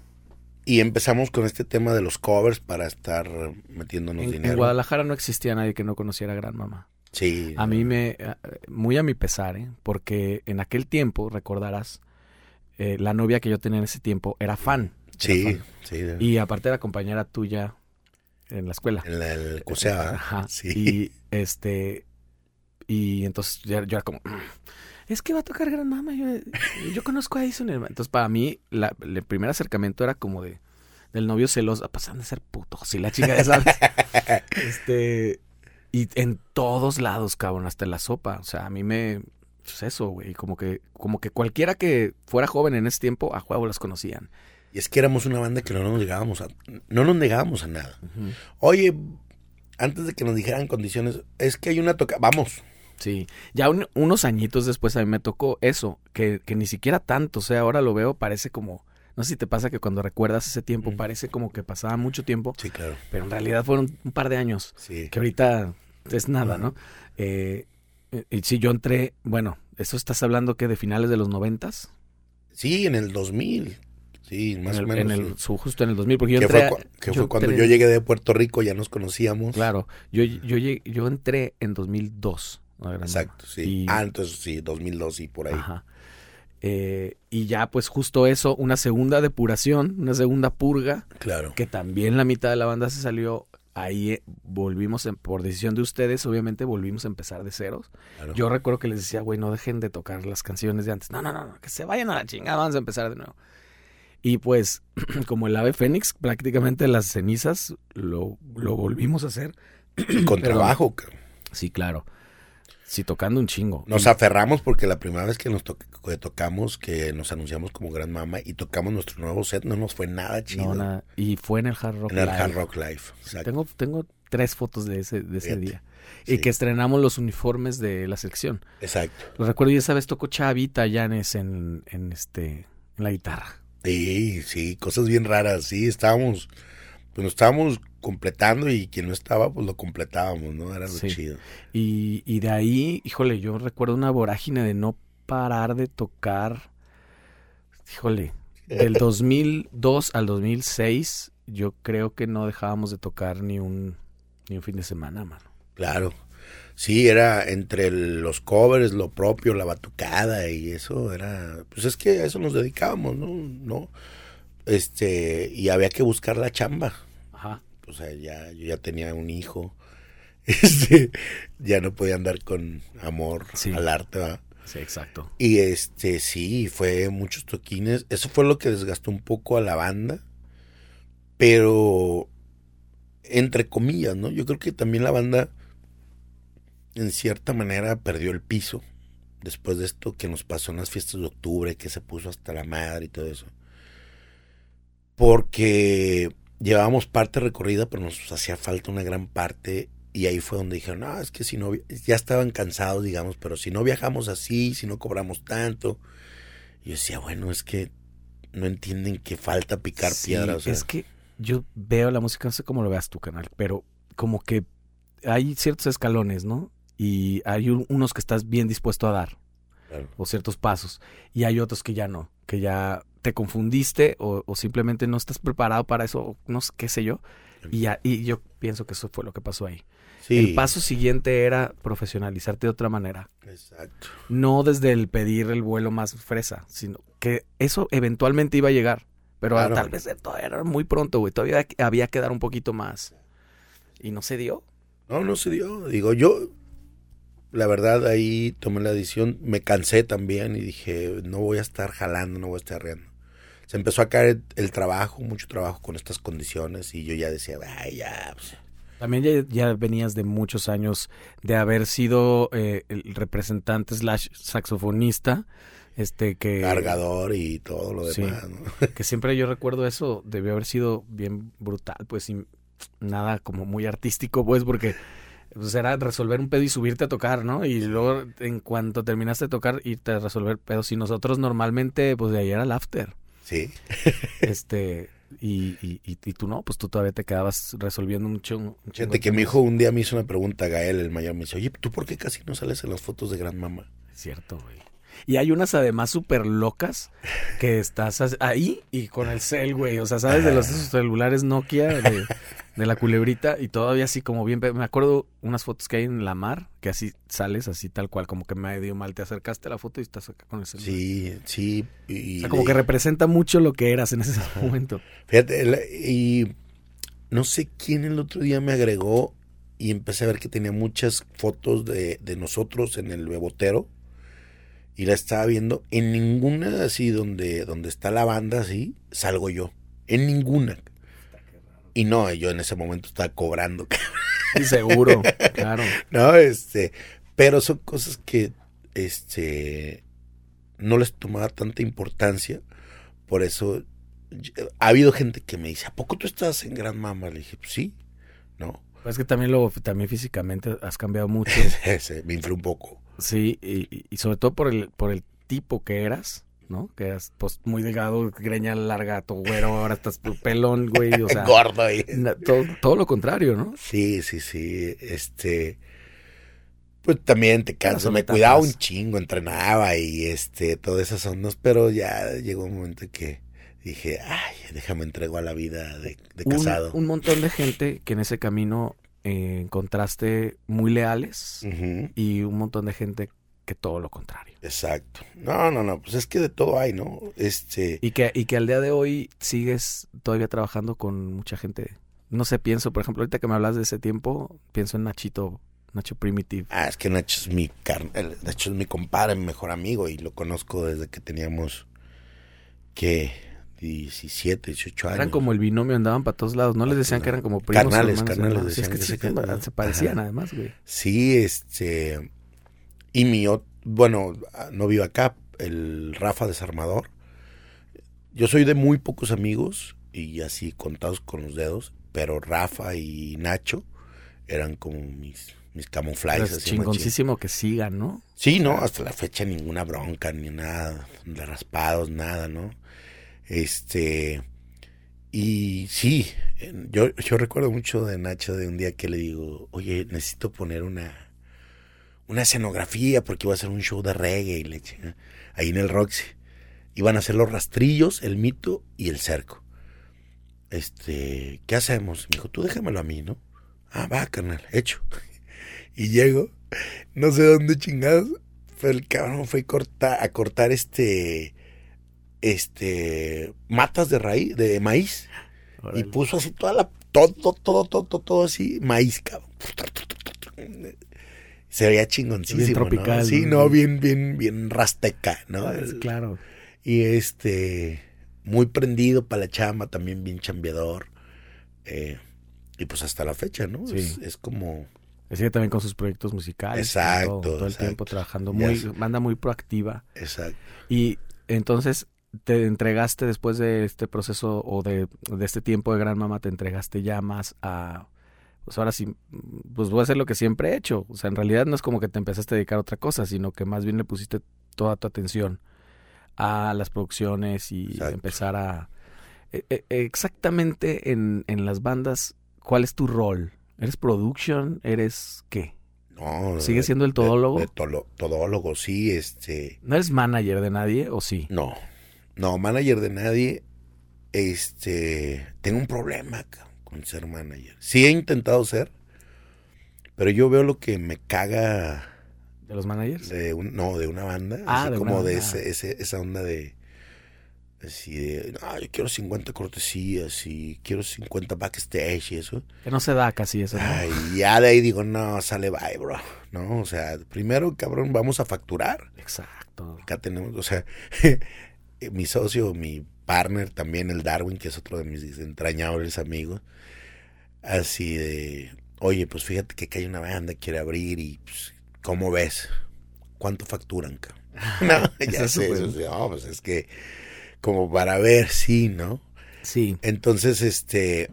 y empezamos con este tema de los covers para estar metiéndonos En, dinero. en Guadalajara no existía nadie que no conociera a Gran Mamá. Sí. A mí me, eh, muy a mi pesar, ¿eh? porque en aquel tiempo, recordarás, eh, la novia que yo tenía en ese tiempo era fan. era Sí, fan. sí. de- Y aparte era compañera tuya en la escuela. en la, el COSEA, Ajá. Sí. Y este, y entonces yo, yo era como, "Mm, es que va a tocar Gran Mama, yo, yo conozco a Edison. Entonces para mí, la, el primer acercamiento era como de, del novio celoso, pasan de ser putos y la chica, ¿sabes? este, y en todos lados, cabrón, hasta en la sopa. O sea, a mí me, pues eso, güey, como que, como que cualquiera que fuera joven en ese tiempo, a juego las conocían. Y es que éramos una banda que no nos negábamos a, no nos negábamos a nada. Oye, antes de que nos dijeran condiciones, es que hay una toca, vamos. Sí, ya un- unos añitos después a mí me tocó eso, que, que ni siquiera tanto, o sea, ahora lo veo, parece como, no sé si te pasa que cuando recuerdas ese tiempo Mm. parece como que pasaba mucho tiempo, Sí, claro. pero en realidad fueron un par de años, Sí. que ahorita es nada, ¿no? Eh, y si yo entré, bueno, ¿eso estás hablando que de finales de los noventas? Sí, en el 2000. Sí, más en el, o menos. en el- sí. su- justo en el 2000, porque yo entré... fue, a- que fue cuando entré- yo llegué de Puerto Rico, ya nos conocíamos. Claro, yo, yo, yo entré en 2002. Exacto, sí. Y- Ah, entonces sí, 2002 y por ahí. Ajá. Eh, y ya pues justo eso, una segunda depuración, una segunda purga, Claro. que también la mitad de la banda se salió. Ahí eh, volvimos, en- por decisión de ustedes, obviamente volvimos a empezar de ceros. claro. Yo recuerdo que les decía, güey, no dejen de tocar las canciones de antes. No, no, no, no, que se vayan a la chingada, vamos a empezar de nuevo. Y pues, como el ave fénix, prácticamente las cenizas lo, lo volvimos a hacer. Y con Perdón. trabajo. Sí, claro. Sí, tocando un chingo. Nos aferramos porque la primera vez que nos to- que tocamos, que nos anunciamos como Gran Mama y tocamos nuestro nuevo set, no nos fue nada chido. No, nada. Y fue en el Hard Rock en el Live. Hard Rock Live. Exacto. Tengo, tengo tres fotos de ese, de ese Fíjate. día. Sí. Y que estrenamos los uniformes de la sección. Exacto. Lo recuerdo y esa vez tocó Chavita Llanes en, en este en la guitarra. Sí, sí, cosas bien raras. Sí, estábamos, pues nos estábamos completando y quien no estaba, pues lo completábamos, ¿no? Era lo Sí. chido. Y, y de ahí, híjole, yo recuerdo una vorágine de no parar de tocar. Híjole, del 2002 al 2006, yo creo que no dejábamos de tocar ni un, ni un fin de semana, mano. Claro. Sí, era entre los covers, lo propio, la batucada y eso era, pues es que a eso nos dedicábamos, ¿no? No. Este, y había que buscar la chamba. O sea, ya yo ya tenía un hijo. Este, ya no podía andar con amor Sí. al arte, ¿verdad? Sí, exacto. Y este, sí, fue muchos toquines. Eso fue lo que desgastó un poco a la banda. Pero, entre comillas, ¿no? Yo creo que también la banda, en cierta manera, perdió el piso. Después de esto que nos pasó en las fiestas de octubre, que se puso hasta la madre y todo eso. Porque llevábamos parte recorrida, pero nos hacía falta una gran parte. Y ahí fue donde dijeron, no, es que si no, vi-". ya estaban cansados, digamos, pero si no viajamos así, si no cobramos tanto. Y yo decía, bueno, es que no entienden que falta picar Sí, piedra. O sea, Es que yo veo la música, no sé cómo lo veas tu canal, pero como que hay ciertos escalones, ¿no? Y hay un- unos que estás bien dispuesto a dar, claro. o ciertos pasos, y hay otros que ya no, que ya te confundiste o, o simplemente no estás preparado para eso, o no sé qué sé yo. Y, ya- y yo pienso que eso fue lo que pasó ahí. Sí, El paso siguiente era profesionalizarte de otra manera. Exacto. No desde el pedir el vuelo más fresa, sino que eso eventualmente iba a llegar. Pero Claro. tal vez todavía era muy pronto, güey. Todavía había que dar un poquito más. Y no se dio. No, no se dio. Digo, yo, la verdad, ahí tomé la decisión, me cansé también y dije, no voy a estar jalando, no voy a estar riendo. Se empezó a caer el, trabajo, mucho trabajo con estas condiciones y yo ya decía, ay, ya, pues, También ya, ya venías de muchos años de haber sido eh, el representante slash saxofonista. Este que. cargador y todo lo Sí. demás, ¿no? Que siempre yo recuerdo eso. Debió haber sido bien brutal, pues sin nada como muy artístico, pues, porque pues era resolver un pedo y subirte a tocar, ¿no? Y luego, en cuanto terminaste de tocar, irte a resolver pedos. Y nosotros normalmente, pues de ahí era el after. Sí. Este, y, y, y, y tú no, pues tú todavía te quedabas resolviendo un chingo Fíjate que mi hijo un día me hizo una pregunta, Gael, el mayor, me dice, oye, ¿tú por qué casi no sales en las fotos de Gran Mamá? Cierto, güey. Y hay unas además súper locas que estás ahí y con el cel, güey. O sea, ¿sabes? De los esos celulares Nokia de, de la culebrita y todavía así como bien... Me acuerdo unas fotos que hay en la mar, que así sales así tal cual, como que medio mal. Te acercaste a la foto y estás acá con el celular. Sí, sí. Y, O sea, como que representa mucho lo que eras en ese momento. Fíjate, y no sé quién el otro día me agregó y empecé a ver que tenía muchas fotos de, de nosotros en el bebotero y la estaba viendo. En ninguna así donde, donde está la banda así, salgo yo. En ninguna. Y no, yo en ese momento estaba cobrando. Sí, seguro, claro. No, este, pero son cosas que este no les tomaba tanta importancia, por eso ha habido gente que me dice, "¿A poco tú estás en Gran Mama?" Le dije, pues, "Sí." ¿No? Pues es que también luego, también físicamente has cambiado mucho. Me infló un poco. Sí, y- y sobre todo por el, por el tipo que eras, ¿no? Que eras pues muy delgado, greña larga, todo güero, ahora estás pelón, güey, o sea, Gordo y todo, todo lo contrario, ¿no? Sí, sí, sí, este pues también te cansas, son me cuidaba un chingo, entrenaba y este todas esas ondas, pero ya llegó un momento que dije, "Ay, déjame entrego a la vida de, casado." un montón de gente que en ese camino eh, encontraste muy leales y un montón de gente que todo lo contrario. Exacto. No, no, no, pues es que de todo hay, ¿no? Este, Y que, y que al día de hoy sigues todavía trabajando con mucha gente. No sé, pienso, por ejemplo, ahorita que me hablas de ese tiempo, pienso en Nachito, Nacho Primitive. ah, es que Nacho es mi car- Nacho es mi compadre, mi mejor amigo y lo conozco desde que teníamos que 17, 18 años. Eran como el binomio, andaban para todos lados. No les decían que eran como primos. Carnales, carnales. Sí, es decían que que sí, sí, que carnal. se parecían Ajá. además, güey. Sí, este y mi bueno, no vivo acá, el Rafa desarmador. Yo soy de muy pocos amigos y así contados con los dedos, pero Rafa y Nacho eran como mis mis camuflajes es chingoncísimo que sigan, ¿no? Sí, no, hasta la fecha ninguna bronca, ni nada, de raspados, nada, ¿no? Este, y sí, en- yo, yo recuerdo mucho de Nacho de un día que le digo, oye, necesito poner una, una escenografía porque iba a hacer un show de reggae y le chinga- ahí en el Roxy. Iban a hacer los rastrillos, el mito y el cerco. Este, ¿qué hacemos? Me dijo, tú déjamelo a mí, ¿no? Ah, va, carnal, hecho. Y llego, no sé dónde chingados, pero el cabrón fue corta, a cortar este, este, matas de raíz, de maíz, y puso así toda la, todo, todo, todo, todo, todo así, maíz, cabrón. Se veía chingoncísimo, Bien ¿no? tropical, Sí, ¿no? no, bien, bien, bien rasteca, ¿no? Ah, es claro. Y este, muy prendido para la chamba, también bien chambeador. eh, y pues hasta la fecha, ¿no? Sí. Es, es como, Sigue también con sus proyectos musicales. Exacto, Todo, todo el tiempo trabajando. Muy, banda muy proactiva. exacto. Y entonces te entregaste después de este proceso o de, de este tiempo de Gran Mama, te entregaste ya más a... Pues ahora sí, pues voy a hacer lo que siempre he hecho. O sea, en realidad no es como que te empezaste a dedicar a otra cosa, sino que más bien le pusiste toda tu atención a las producciones y Exacto. empezar a... e- e- exactamente en, en las bandas, ¿cuál es tu rol? ¿Eres production? ¿Eres qué? No, ¿Sigue de- siendo el de- todólogo? de tolo- todólogo, sí, este. ¿No eres manager de nadie o sí? No, no, manager de nadie. Este. Tengo un problema cabrón, con ser manager. Sí he intentado ser, pero yo veo lo que me caga ¿De los managers? de un, no, de una banda. Ah, así de como una de ese, ese- esa onda de. Así de. No, yo quiero 50 cortesías y quiero 50 backstage y eso. Que no se da casi eso, ¿no? Ay, ya de ahí digo, no, sale bye, bro. No, o sea, primero, cabrón, vamos a facturar. Exacto. Acá tenemos, o sea, mi socio, mi partner también, el Darwin, que es otro de mis entrañables amigos, así de, oye, pues fíjate que acá hay una banda, quiere abrir y, pues, ¿cómo ves? ¿Cuánto facturan, cabrón? No, ya sé, eso no, pues es que, como para ver, sí, ¿no? Sí. Entonces, este,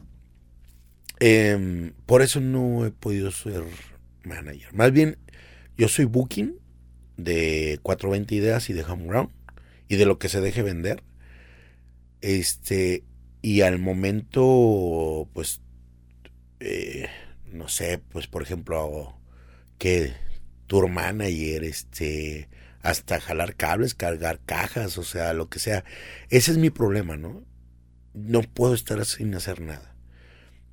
em, por eso no he podido ser manager. Más bien, yo soy booking de 420 ideas y de home ground y de lo que se deje vender. Este, y al momento, pues, eh, no sé, pues por ejemplo, que tour manager, este, hasta jalar cables, cargar cajas, o sea, lo que sea. Ese es mi problema, ¿no? No puedo estar sin hacer nada.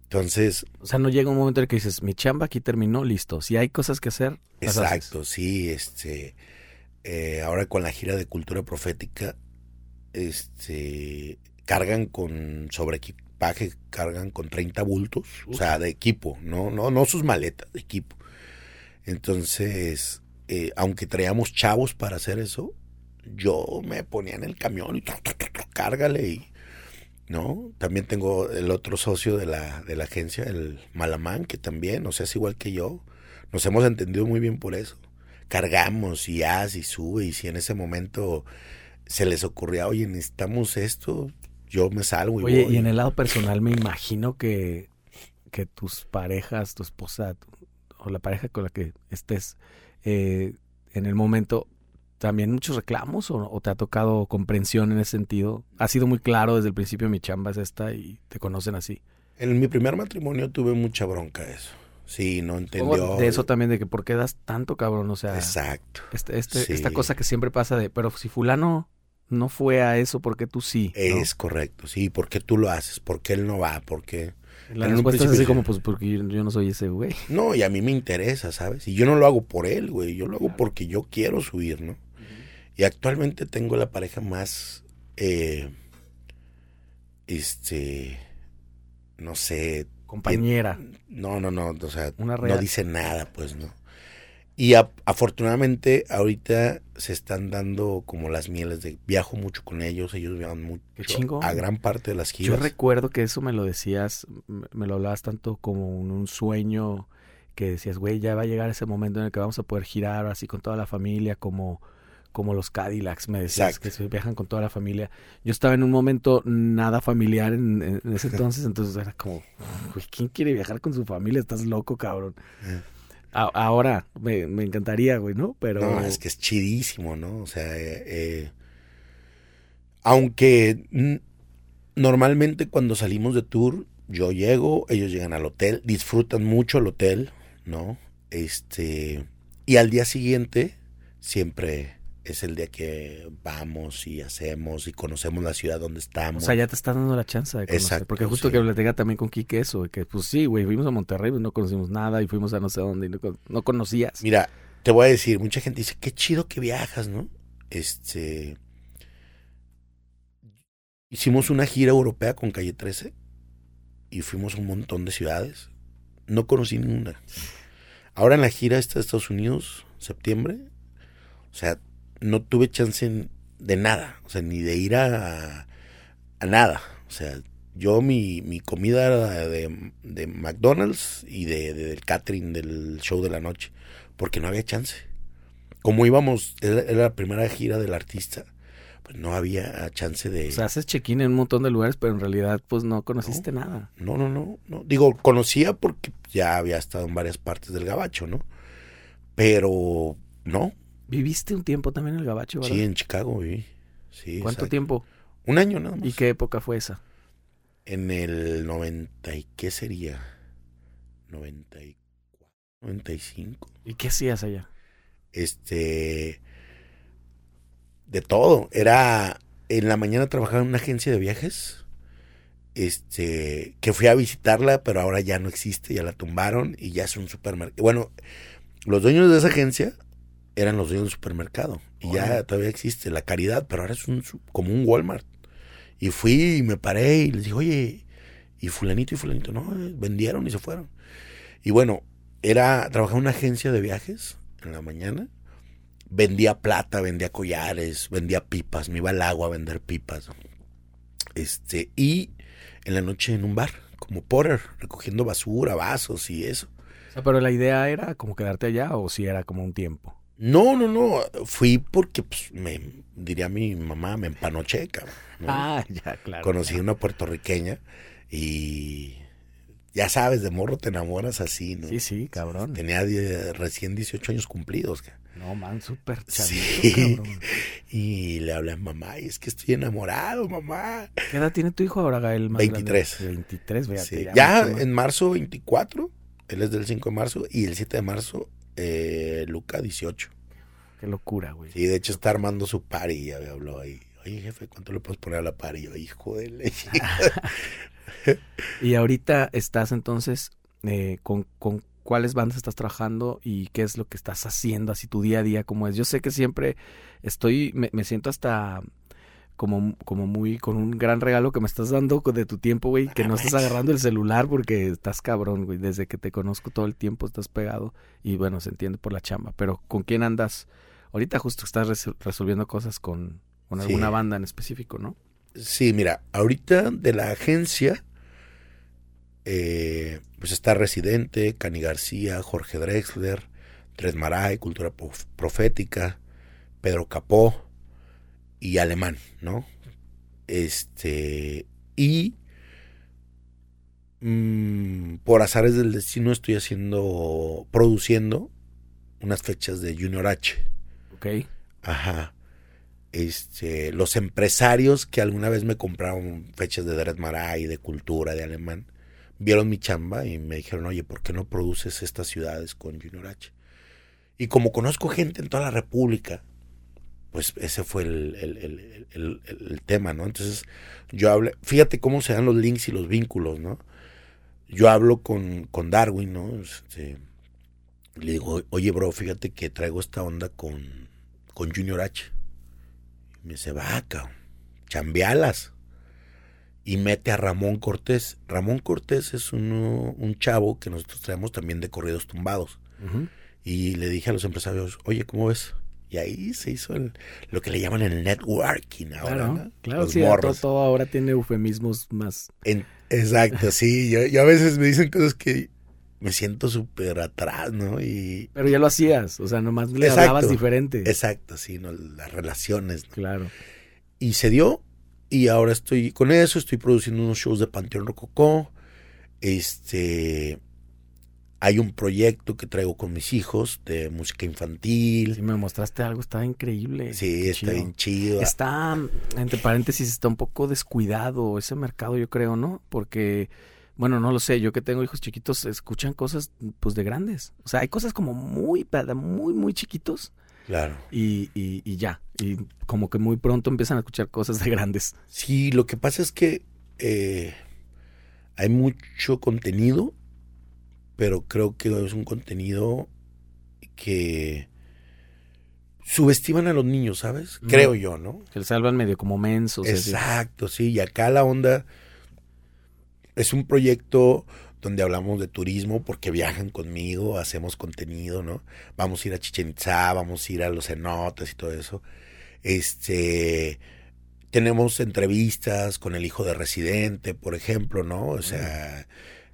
Entonces. O sea, no llega un momento en el que dices, mi chamba aquí terminó, listo. Si hay cosas que hacer. exacto, sí, este. Eh, ahora con la gira de cultura profética, este. Cargan con sobre equipaje, cargan con 30 bultos, o sea, de equipo, no, no, no sus maletas, de equipo. Entonces, eh, aunque traíamos chavos para hacer eso, yo me ponía en el camión y cárgale y ¿no? También tengo el otro socio de la, de la agencia, el Malamán, que también, o sea, es igual que yo. Nos hemos entendido muy bien por eso. Cargamos y haz y sube y si en ese momento se les ocurría, oye, necesitamos esto, yo me salgo y Oye, y en el lado personal me imagino que, que tus parejas, tu esposa o la pareja con la que estés, eh, en el momento también muchos reclamos o, te ha tocado comprensión en ese sentido? ¿Ha sido muy claro desde el principio mi chamba es esta y te conocen así? En mi primer matrimonio tuve mucha bronca eso. Sí, no entendió. De eso también, de que por qué das tanto cabrón, o sea. Exacto. Este, este, Esta cosa que siempre pasa de, pero si fulano no fue a eso, ¿por qué tú sí? Es correcto, sí, ¿por qué tú lo haces? ¿Por qué él no va? ¿Por qué? La respuesta es así como, pues, porque yo, no soy ese güey. No, y a mí me interesa, ¿sabes? Y yo no lo hago por él, güey. Yo lo hago porque yo quiero subir, ¿no? Y actualmente tengo la pareja más, eh, este, no sé. Compañera. no, no, no, o sea, no dice nada, pues, ¿no? Y afortunadamente ahorita se están dando como las mieles de viajo mucho con ellos, ellos viajan mucho a gran parte de las giras. Yo recuerdo que eso me lo decías, me lo hablabas tanto como un sueño que decías, güey, ya va a llegar ese momento en el que vamos a poder girar así con toda la familia como como los Cadillacs, me decías, que se viajan con toda la familia. Yo estaba en un momento nada familiar en, ese entonces, entonces era como, güey, ¿quién quiere viajar con su familia? Estás loco, cabrón. Ahora me, encantaría, güey, ¿no? Pero... No, es que es chidísimo, ¿no? O sea, eh, eh, aunque normalmente cuando salimos de tour, yo llego, ellos llegan al hotel, disfrutan mucho el hotel, ¿no? Este, y al día siguiente siempre es el día que vamos y hacemos y conocemos la ciudad donde estamos. O sea, ya te estás dando la chance de conocer. Exacto, porque justo que le tenga también con Kike eso, que pues sí, güey, fuimos a Monterrey, pues no conocimos nada y fuimos a no sé dónde y no, conocías. Mira, te voy a decir, mucha gente dice, qué chido que viajas, ¿no? Este... Hicimos una gira europea con Calle 13 y fuimos a un montón de ciudades. No conocí ninguna. Ahora en la gira esta de Estados Unidos, septiembre, o sea, no tuve chance de nada, o sea, ni de ir a, a nada. O sea, yo mi, mi comida era de, de McDonald's y de, del catering del show de la noche, porque no había chance. Como íbamos, era, la primera gira del artista, pues no había chance de... O sea, haces check-in en un montón de lugares, pero en realidad pues no conociste nada. No, no, no, no. Digo, conocía porque ya había estado en varias partes del gabacho, ¿no? Pero no, ¿Viviste un tiempo también en el Gabacho, verdad? Sí, en Chicago viví. ¿Cuánto tiempo? Un año nada más. ¿Y qué época fue esa? En el 90, ¿y qué sería? 94, 95. ¿Y qué hacías allá? Este. De todo. Era. En la mañana trabajaba en una agencia de viajes. Este. Que fui a visitarla, pero ahora ya no existe, ya la tumbaron y ya es un supermercado. Bueno, los dueños de esa agencia eran los dueños del supermercado. Y ya todavía existe la caridad, pero ahora es un, como un Walmart. Y fui y me paré y les dije, oye, y fulanito y fulanito, no, vendieron y se fueron. Y bueno, era, trabajaba en una agencia de viajes en la mañana. Vendía plata, vendía collares, vendía pipas, me iba al agua a vender pipas. Este, y en la noche en un bar, como Potter, recogiendo basura, vasos y eso. pero la idea era como quedarte allá o si era como un tiempo. No, no, no. Fui porque, pues, me diría mi mamá, me empanoché, cabrón. Ah, ya, claro. Conocí a una puertorriqueña y ya sabes, de morro te enamoras así, ¿no? Sí, sí, cabrón. Tenía recién 18 años cumplidos. No, man, súper chavito, Sí. cabrón. Y le hablé a mamá, y es que estoy enamorado, mamá. ¿Qué edad tiene tu hijo ahora, Gael? más 23. grande? 23, fíjate. Sí. ya Ya en marzo 24, él es del 5 de marzo, y el 7 de marzo, eh, Luca 18. Qué locura, güey. Sí, de hecho está armando su party, y ya me habló ahí. Oye, jefe, ¿cuánto le puedes poner a la party? Y yo, hijo de leche. Y ahorita estás entonces, eh, con, con cuáles bandas estás trabajando y qué es lo que estás haciendo, así tu día a día, cómo es. Yo sé que siempre estoy, me, me siento hasta como, como muy, con un gran regalo que me estás dando de tu tiempo, güey, que no estás agarrando el celular porque estás cabrón, güey. Desde que te conozco todo el tiempo estás pegado y bueno, se entiende por la chamba. Pero ¿con quién andas? Ahorita justo estás resol- resolviendo cosas con, con Sí. alguna banda en específico, ¿no? Sí, mira, ahorita de la agencia, eh, pues está Residente, Cani García, Jorge Drexler, Tres Maray, Cultura Prof- Profética, Pedro Capó y Alemán, ¿no? Este, y mm, por azares del destino estoy haciendo, produciendo unas fechas de Junior H. Ok. Ajá. Este, los empresarios que alguna vez me compraron fechas de Dred Maray, de cultura, de alemán, vieron mi chamba y me dijeron, oye, ¿por qué no produces estas ciudades con Junior H? Y como conozco gente en toda la República, pues ese fue el, el- tema, ¿no? Entonces, yo hablé, fíjate cómo se dan los links y los vínculos, ¿no? Yo hablo con, con Darwin, ¿no? Este, le digo, oye, bro, fíjate que traigo esta onda con, con Junior H. Y me dice, va, cabrón, chambealas. Y mete a Ramón Cortés. Ramón Cortés es uno- un chavo que nosotros traemos también de corridos tumbados. Y le dije a los empresarios, oye, ¿cómo ves? Y ahí se hizo el- lo que le llaman el networking ahora, Claro, ¿no? claro, Los sí, todo, ahora tiene eufemismos más. En- exacto, sí. Yo, yo a veces me dicen cosas que me siento súper atrás, ¿no? Y Pero ya lo hacías, o sea, nomás le Exacto. hablabas diferente. exacto, sí, ¿no? Las relaciones. ¿no? Claro. Y se dio. Y ahora estoy con eso, estoy produciendo unos shows de Panteón Rococó. Este. Hay un proyecto que traigo con mis hijos de música Si infantil. me mostraste algo, está increíble. Sí, Qué está chido. bien chido. Está, entre paréntesis, está un poco descuidado ese mercado, yo creo, ¿no? Porque, bueno, no lo sé, yo que tengo hijos chiquitos, escuchan cosas, pues, de grandes. O sea, hay cosas como muy, muy, muy chiquitos Claro. y, y, y ya. Y como que muy pronto empiezan a escuchar cosas de grandes. Sí, lo que pasa es que eh, hay mucho contenido, pero creo que es un contenido que subestiman a los niños, ¿sabes? Creo yo, ¿no? Que se salvan medio como mensos. así. Exacto, sí. Y acá la onda es un proyecto donde hablamos de turismo porque viajan conmigo, hacemos contenido, ¿no? Vamos a ir a Chichen Itzá, vamos a ir a los cenotes y todo eso. Este tenemos entrevistas con el hijo de residente, por ejemplo, ¿no? O sea,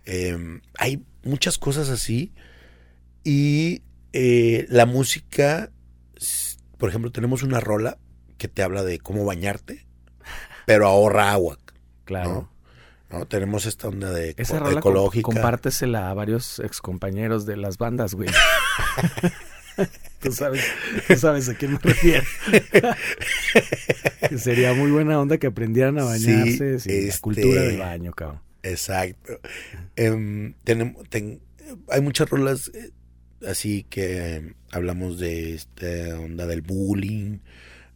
eh, hay muchas cosas así. Y eh, la música, por ejemplo, tenemos una rola que te habla de cómo bañarte, pero ahorra agua. Claro. ¿no? Tenemos esta onda de Esa rola ecológica. compártesela a varios excompañeros de las bandas, güey. tú, sabes, tú sabes a quién me refiero. Sería muy buena onda que aprendieran a bañarse. sí, la este- cultura del baño, cabrón. Exacto. Em, tenemos, ten- hay muchas rolas eh, así que hablamos de esta onda del bullying,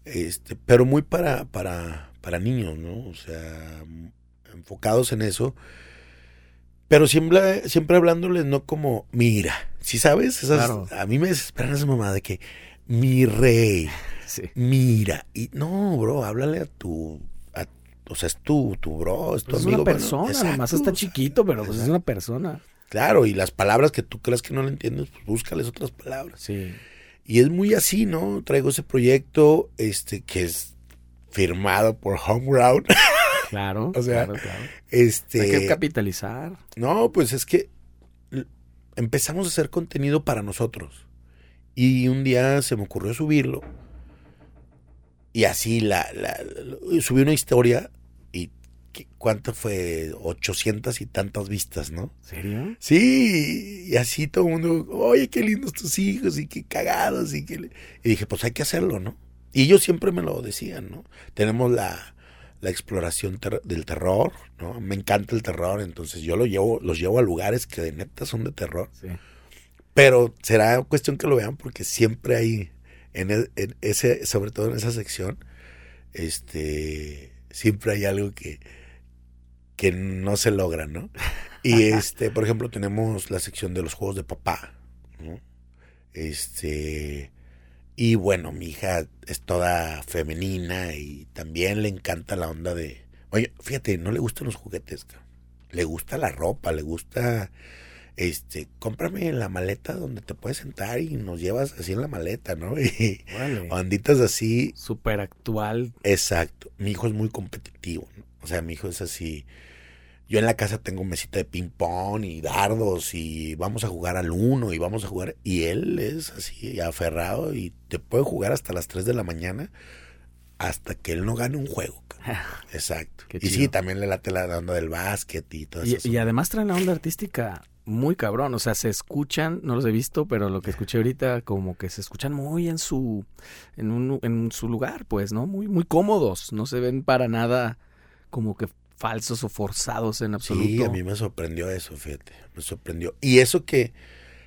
este, pero muy para, para, para niños, ¿no? O sea, enfocados en eso. Pero siempre, siempre hablándoles no como, mira, si sabes? Esas, Claro. A mí me desesperan esa mamá de que, mi rey, Sí. mira. Y no, bro, háblale a tu... o sea, es tu, tu bro, es tu Pues es amigo. una bueno, persona, exacto, nomás está chiquito, pero pues es una persona. Claro, y las palabras que tú creas que no le entiendes, pues búscales otras palabras. Sí. Y es muy así, ¿no? Traigo ese proyecto, este, que es firmado por Homeground. Claro. O sea, claro, claro. Este. Hay que capitalizar. No, pues es que empezamos a hacer contenido para nosotros. Y un día se me ocurrió subirlo. Y así la, la- la- subí una historia y ¿qué- ¿cuánto fue? 800 y tantas vistas, ¿no? ¿Serio? Sí, y así todo el mundo, oye, qué lindos tus hijos y qué cagados. Y, qué... le-". y dije, pues hay que hacerlo, ¿no? Y ellos siempre me lo decían, ¿no? Tenemos la, la exploración ter- del terror, ¿no? Me encanta el terror, entonces yo lo llevo, los llevo a lugares que de neta son de terror. Sí. Pero será cuestión que lo vean porque siempre hay, en, en ese, sobre todo en esa sección, este, siempre hay algo que, que no se logra, ¿no? Y este, por ejemplo, tenemos la sección de los juegos de papá, ¿no? Este, y bueno, mi hija es toda femenina y también le encanta la onda de, oye, fíjate, no le gustan los juguetes, le gusta la ropa, le gusta este, cómprame la maleta donde te puedes sentar y nos llevas así en la maleta, ¿no? Y Órale. banditas así, Súper actual. exacto. Mi hijo es muy competitivo, ¿no? O sea, mi hijo es así. Yo en la casa tengo mesita de ping pong y dardos y vamos a jugar al uno y vamos a jugar. Y él es así aferrado y te puede jugar hasta las 3 de la mañana hasta que él no gane un juego. Exacto. Y sí, también le late la onda del básquet y todo Y, eso. y además traen la onda artística muy cabrón. O sea, se escuchan, no los he visto, pero lo que escuché ahorita, como que se escuchan muy en su, en, un, en su lugar, pues, ¿no? Muy, muy cómodos. No se ven para nada como que falsos o forzados en absoluto. Sí, a mí me sorprendió eso, fíjate, me sorprendió. Y eso que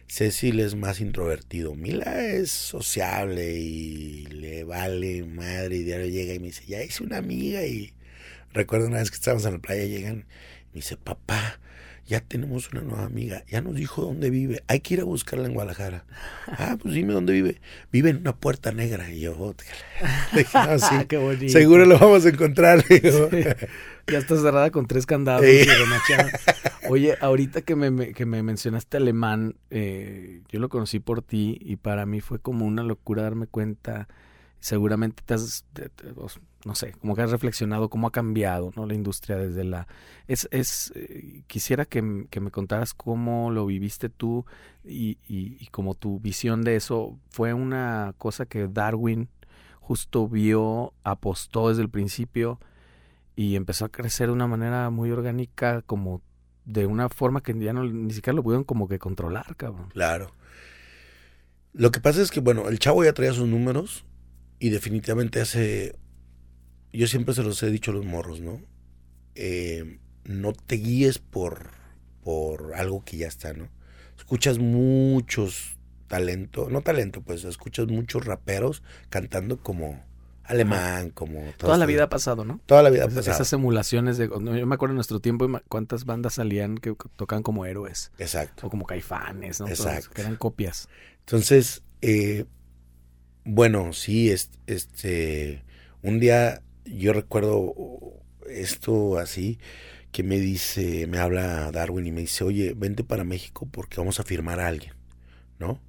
Cecil es más introvertido, Mila es sociable y le vale madre y diario llega y me dice, ya hice una amiga y recuerdo una vez que estábamos en la playa, llegan y me dice, papá, ya tenemos una nueva amiga, ya nos dijo dónde vive, hay que ir a buscarla en Guadalajara. Ah, pues dime dónde vive. Vive en una puerta negra. Y yo, dije, no, sí, Qué bonito. seguro lo vamos a encontrar. Ya está cerrada con tres candados Sí. Oye, ahorita que me, me- que me mencionaste alemán, eh, yo lo conocí por ti y para mí fue como una locura darme cuenta. Seguramente te has, no sé, como que has reflexionado cómo ha cambiado, ¿no? La industria desde la... Es, es, eh, quisiera que, que me contaras cómo lo viviste tú y, y, y como tu visión de eso fue una cosa que Darwin justo vio, apostó desde el principio y empezó a crecer de una manera muy orgánica, como de una forma que ya no, ni siquiera lo pudieron como que controlar, cabrón. Claro. Lo que pasa es que, bueno, el chavo ya traía sus números y definitivamente hace... Yo siempre se los he dicho a los morros, ¿no? Eh, no te guíes por, por algo que ya está, ¿no? Escuchas muchos talento, no talento, pues, escuchas muchos raperos cantando como alemán, como... Toda la este- vida ha pasado, ¿no? Toda la vida ha Esas, pasado. esas emulaciones de... Yo me acuerdo en nuestro tiempo cuántas bandas salían que tocaban como héroes Exacto. o como caifanes, ¿no? Exacto. que eran copias. Entonces, eh, bueno, sí, es- este, un día yo recuerdo esto así, que me dice, me habla Darwin y me dice, oye, vente para México porque vamos a firmar a alguien, ¿no?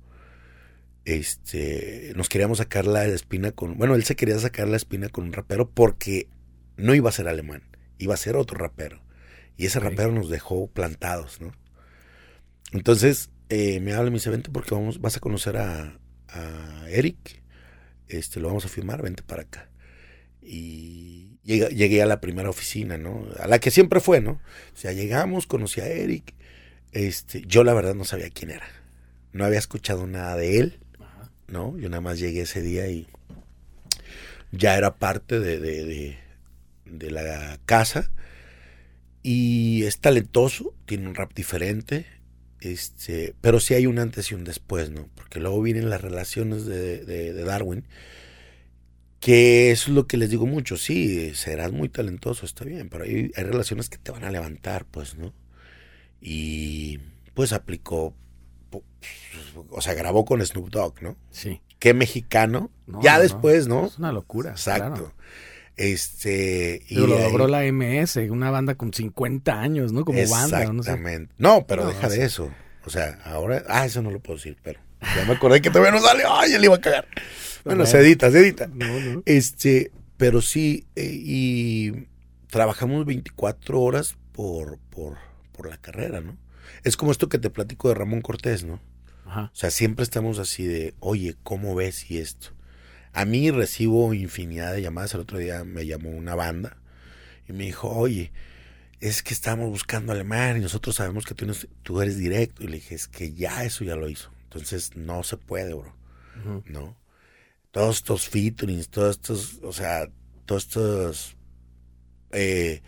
Este, nos queríamos sacar la espina con, bueno, él se quería sacar la espina con un rapero porque no iba a ser alemán, iba a ser otro rapero. Y ese rapero nos dejó plantados, ¿no? Entonces, eh, me habla y me dice, vente porque vamos, vas a conocer a, a Eric, este, lo vamos a firmar, vente para acá. Y llega- llegué a la primera oficina, ¿no? A la que siempre fue, ¿no? O sea, llegamos, conocí a Eric, este, yo la verdad no sabía quién era. No había escuchado nada de él, ¿no? Yo nada más llegué ese día y ya era parte de, de, de- de la casa. Y es talentoso, tiene un rap diferente, este, pero sí hay un antes y un después, ¿no? Porque luego vienen las relaciones de, de- de Darwin, que eso es lo que les digo mucho, sí, serás muy talentoso, está bien, pero hay, hay relaciones que te van a levantar, pues, ¿no? Y pues aplicó, o sea, grabó con Snoop Dogg, ¿no? Sí. Qué mexicano, No, ya no. después, ¿no? Es una locura. Exacto. claro. Este, Pero lo ahí- logró la MS, una banda con 50 años, ¿no? Como banda, no sé. Exactamente. No, pero No, deja de eso. O sea, ahora. Ah, eso no lo puedo decir, pero. Ya me acordé que todavía no sale. ¡Ay, ya le iba a cagar! Bueno, se edita, se edita. No, no. Este, pero sí, eh, y trabajamos 24 horas por, por, por la carrera, ¿no? Es como esto que te platico de Ramón Cortés, ¿no? Ajá. O sea, siempre estamos así de, oye, ¿cómo ves y esto? A mí recibo infinidad de llamadas. El otro día me llamó una banda Y me dijo, oye, es que estamos buscando alemán y nosotros sabemos que tú, tú eres directo. Y le dije, es que ya eso ya lo hizo. Entonces no se puede, bro. ¿No? Todos estos featurings, todos estos, o sea, todos estos... Eh,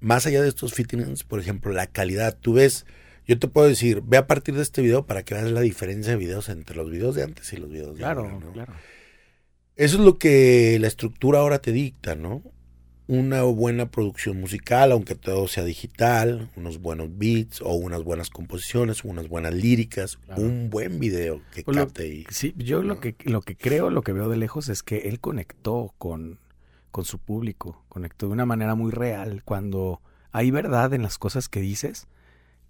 más allá de estos featurings, por ejemplo, la calidad. Tú ves, yo te puedo decir, ve a partir de este video para que veas la diferencia de videos entre los videos de antes y los videos de claro, ahora. ¿no? Claro, Eso es lo que la estructura ahora te dicta, ¿no? una buena producción musical, aunque todo sea digital, unos buenos beats o unas buenas composiciones, unas buenas líricas, claro. un buen video que pues capte ahí. Sí, yo ¿no? lo que lo que creo, lo que veo de lejos es que él conectó con, con su público, conectó de una manera muy real. Cuando hay verdad en las cosas que dices,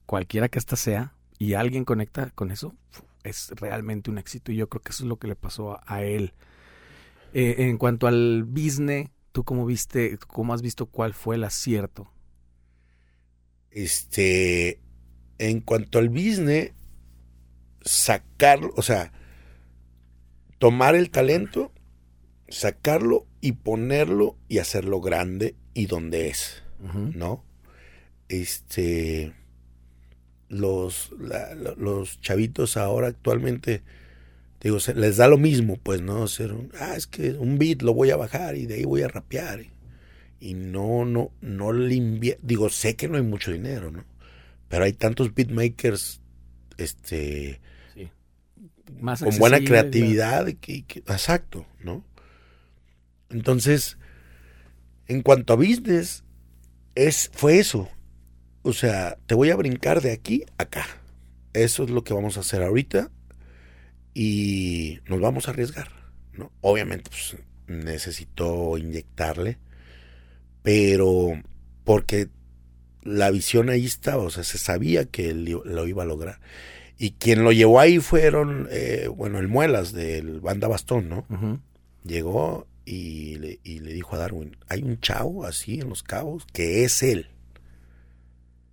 cualquiera que ésta sea, y alguien conecta con eso, es realmente un éxito. Y yo creo que eso es lo que le pasó a, a él. Eh, en cuanto al business, ¿Tú cómo viste, cómo has visto cuál fue el acierto? Este, en cuanto al business, sacarlo, o sea, tomar el talento, sacarlo y ponerlo y hacerlo grande y donde es, uh -huh. ¿no? Este, los, la, los chavitos ahora actualmente digo, se, les da lo mismo, pues, ¿no? Ser un, ah, es que un beat lo voy a bajar y de ahí voy a rapear. Y, y no, no, no le invierto. Digo, sé que no hay mucho dinero, ¿no? Pero hay tantos beatmakers, este. Sí. Más con buena creatividad. Que, que, exacto, ¿no? Entonces, en cuanto a business, es, fue eso. O sea, te voy a brincar de aquí a acá. Eso es lo que vamos a hacer ahorita y nos vamos a arriesgar, ¿no? Obviamente, pues, necesitó inyectarle, pero porque la visión ahí estaba, o sea, se sabía que él lo iba a lograr. Y quien lo llevó ahí fueron, eh, bueno, el Muelas del Banda Bastón, ¿no? Uh -huh. Llegó y le, y le dijo a Darwin, hay un chavo así en los cabos que es él.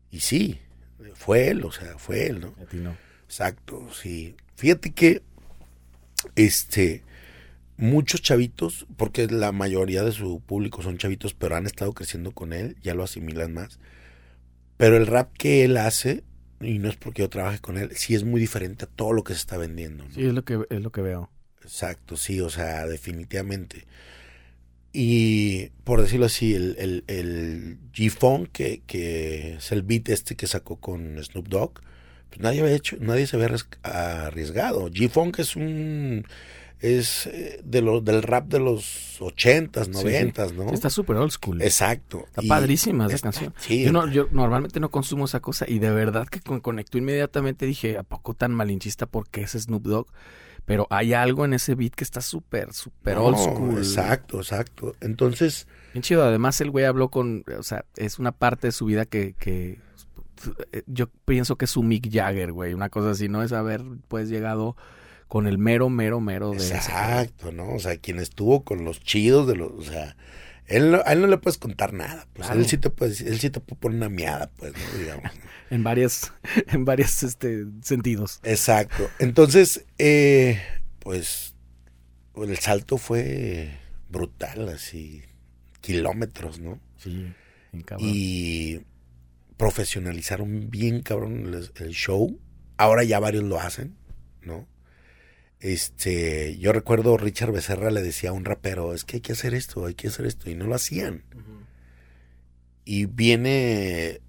Y sí, fue él, o sea, fue él, ¿no? A ti no. Exacto, sí. Fíjate que este muchos chavitos, porque la mayoría de su público son chavitos, pero han estado creciendo con él, ya lo asimilan más. Pero el rap que él hace, y no es porque yo trabaje con él, sí es muy diferente a todo lo que se está vendiendo. ¿no? Sí, es lo que es lo que veo. Exacto, sí, o sea, definitivamente. Y por decirlo así, el, el, el G-Funk, que, que es el beat este que sacó con Snoop Dogg, pues nadie había hecho, nadie se había arriesgado. G-Funk es un es eh, de lo, del rap de los ochentas, noventas, sí, ¿no? Está súper old school. Exacto. Está y padrísima esa está, canción. Sí, yo, no, yo, normalmente no consumo esa cosa y de verdad que con, conectó inmediatamente dije, ¿a poco tan malinchista porque es Snoop Dogg? Pero hay algo en ese beat que está súper, súper no, old school. Exacto, exacto. Entonces... Bien chido. Además el güey habló con, o sea, es una parte de su vida que, que yo pienso que es su Mick Jagger, güey. Una cosa así, ¿no? Es haber, pues, llegado con el mero, mero, mero de Exacto, ¿no? O sea, quien estuvo con los chidos de los, o sea, él, a él no le puedes contar nada, pues claro. él sí te puede, él sí te puede poner una miada, pues, ¿no? digamos. en varias, en varios este, sentidos. Exacto. Entonces, eh, pues, el salto fue brutal, así, kilómetros, ¿no? Sí, en Y profesionalizaron bien cabrón el, el show. Ahora ya varios lo hacen, ¿no? Este, yo recuerdo Richard Becerra le decía a un rapero, es que hay que hacer esto, hay que hacer esto, y no lo hacían. Uh -huh. Y viene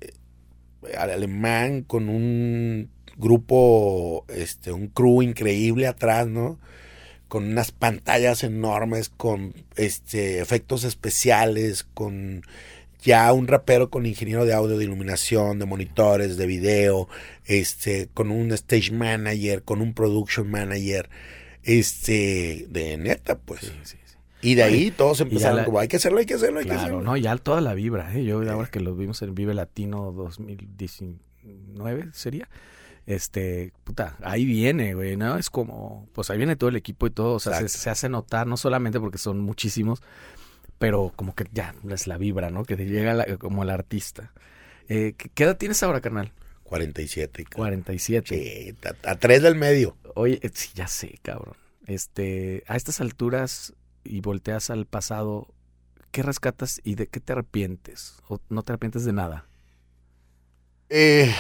al alemán con un grupo, este, un crew increíble atrás, ¿no? Con unas pantallas enormes, con este, efectos especiales, con ya un rapero con ingeniero de audio, de iluminación, de monitores, de video, este, con un stage manager, con un production manager, este, de neta, pues. Sí, sí, sí. Y de ahí todos empezaron la, como, hay que hacerlo, hay que hacerlo, hay claro, que hacerlo. no, ya toda la vibra, ¿eh? Yo ahora que lo vimos en Vive Latino 2019, ¿sería? Este, puta, ahí viene, güey, ¿no? Es como, pues ahí viene todo el equipo y todo, o sea, se, se, hace notar, no solamente porque son muchísimos, pero como que ya es la vibra, ¿no? Que te llega la, como el artista. Eh, ¿Qué edad tienes ahora, carnal? 47. Cabrón. 47. Sí, a, a, tres del medio. Oye, sí, ya sé, cabrón. Este, a estas alturas y volteas al pasado, qué rescatas y de qué te arrepientes? ¿O no te arrepientes de nada? Eh,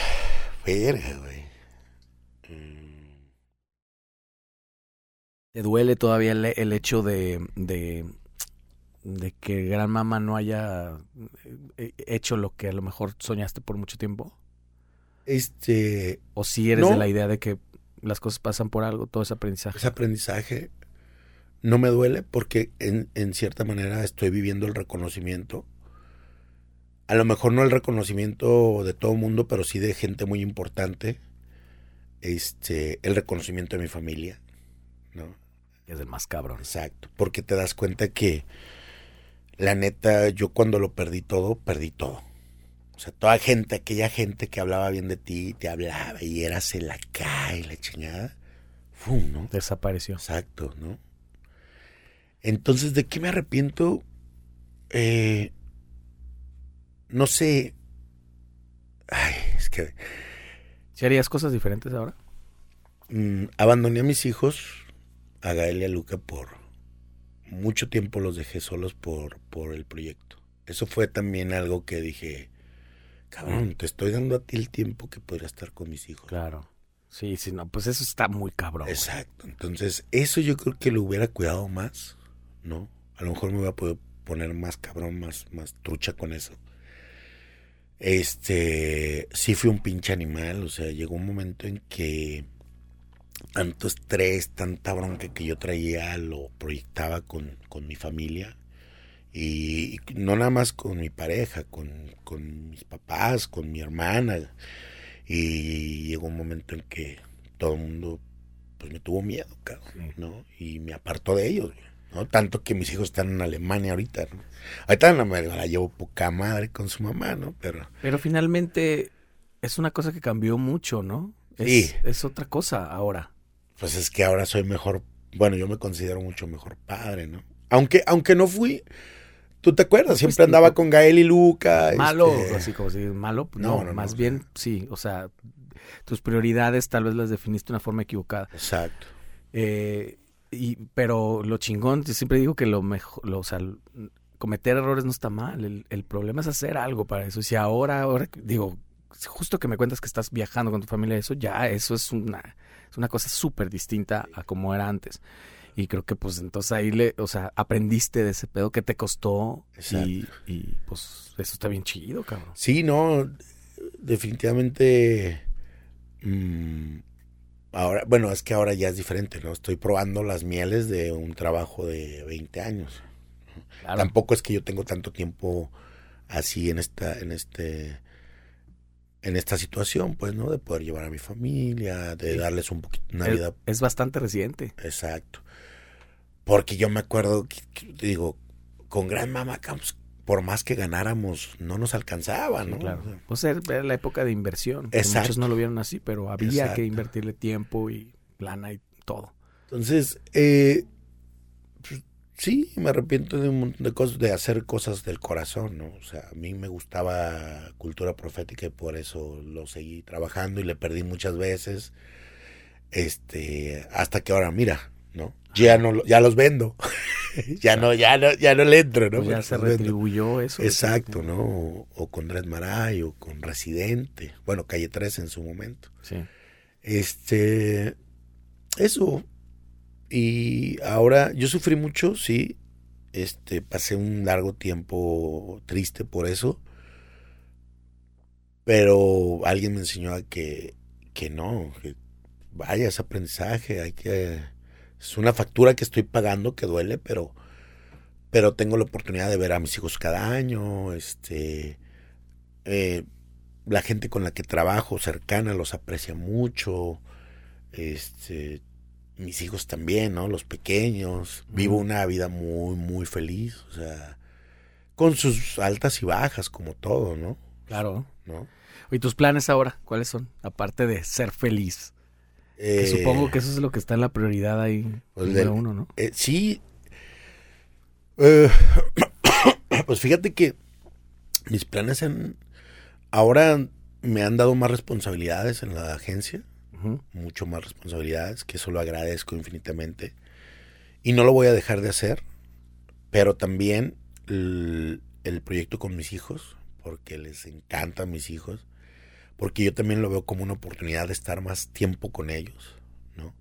verga, güey. Mm, ¿Te duele todavía el, el hecho de, de, de que Gran Mama no haya eh, hecho lo que a lo mejor soñaste por mucho tiempo? Este, ¿O si eres No. de la idea de que las cosas pasan por algo, todo ese aprendizaje? ese aprendizaje no me duele porque en, en cierta manera estoy viviendo el reconocimiento. A lo mejor no el reconocimiento de todo el mundo, pero sí de gente muy importante. Este, el reconocimiento de mi familia, ¿no? Es el más cabrón. Exacto, porque te das cuenta que la neta, yo cuando lo perdí todo, perdí todo. O sea, toda gente, aquella gente que hablaba bien de ti, te hablaba y eras el acá y la chingada, ¡fum! ¿no? Desapareció. Exacto, ¿no? Entonces, ¿de qué me arrepiento? Eh, no sé. Ay, es que ¿Si harías cosas diferentes ahora? mm, abandoné a mis hijos, a Gael y a Luca, por mucho tiempo los dejé solos por, por el proyecto. Eso fue también algo que dije, cabrón, te estoy dando a ti el tiempo que podría estar con mis hijos. Claro. Sí, sí, no, pues eso está muy cabrón. Exacto. Entonces, eso yo creo que lo hubiera cuidado más, ¿no? A lo mejor me hubiera podido poner más cabrón, más, más trucha con eso. Este, sí fui un pinche animal, o sea, llegó un momento en que tanto estrés, tanta bronca que yo traía, lo proyectaba con, con mi familia. Y no nada más con mi pareja, con, con mis papás, con mi hermana. Y llegó un momento en que todo el mundo pues me tuvo miedo, cabrón. ¿no? Y me apartó de ellos, ¿no? Tanto que mis hijos están en Alemania ahorita, ¿no? Ahorita la, me la llevo poca madre con su mamá, ¿no? Pero Pero finalmente es una cosa que cambió mucho, ¿no? Es, Sí. es otra cosa ahora. pues es que ahora soy mejor, bueno, yo me considero mucho mejor padre, ¿no? Aunque, aunque no fui, ¿tú te acuerdas? Siempre andaba con Gael y Luca. Malo, este, así como si malo, pues No, no, no, más no, bien sí, o sea, tus prioridades tal vez las definiste de una forma equivocada. Exacto. Eh, y, pero lo chingón, yo siempre digo que lo mejor, lo, o sea, cometer errores no está mal. El, el problema es hacer algo para eso. Y si ahora, ahora, digo, justo que me cuentas que estás viajando con tu familia, eso ya, eso es una, es una cosa súper distinta a como era antes. Y creo que pues entonces ahí le, o sea, aprendiste de ese pedo que te costó y, y pues eso está bien chido, cabrón. Sí, no, definitivamente. mm, ahora, bueno, es que ahora ya es diferente, ¿no? Estoy probando las mieles de un trabajo de 20 años. Claro. Tampoco es que yo tengo tanto tiempo así en esta, en este, en esta situación, pues, ¿no? De poder llevar a mi familia, de Sí. darles un poquito una Es, vida es bastante reciente. Exacto. Porque yo me acuerdo, que, que, digo, con Gran Mama Camps, por más que ganáramos, no nos alcanzaba, Sí, ¿no? claro. O sea, Pues era la época de inversión. Exacto. Muchos no lo vieron así, pero había Exacto. que invertirle tiempo y lana y todo. Entonces, eh, sí, me arrepiento de un montón de cosas, de hacer cosas del corazón, ¿no? O sea, a mí me gustaba cultura profética y por eso lo seguí trabajando y le perdí muchas veces. Este, hasta que ahora, mira, ¿no? Ya no, ya los vendo. ya no, ya no, ya no le entro, ¿no? Pues ya Porque se vendo. retribuyó eso. Exacto, ¿no? O, o con Dred Maray o con Residente. Bueno, Calle 3 en su momento. Sí. Este, eso. Y ahora yo sufrí mucho, sí. Este, pasé un largo tiempo triste por eso. Pero alguien me enseñó a que, que no, que vaya, es aprendizaje, hay que... Es una factura que estoy pagando que duele, pero, pero tengo la oportunidad de ver a mis hijos cada año, este... eh, la gente con la que trabajo cercana los aprecia mucho. Este, mis hijos también, ¿no? Los pequeños. Vivo una vida muy, muy feliz. O sea, con sus altas y bajas, como todo, ¿no? Claro. ¿No? ¿Y tus planes ahora? ¿Cuáles son? Aparte de ser feliz. Que Eh, supongo que eso es lo que está en la prioridad ahí. pues número del- uno, ¿no? eh, sí. Eh, pues fíjate que mis planes en... Ahora me han dado más responsabilidades en la agencia. Mucho más responsabilidades, que eso lo agradezco infinitamente. Y no lo voy a dejar de hacer, pero también el, el proyecto con mis hijos, porque les encantan mis hijos, porque yo también lo veo como una oportunidad de estar más tiempo con ellos, ¿no?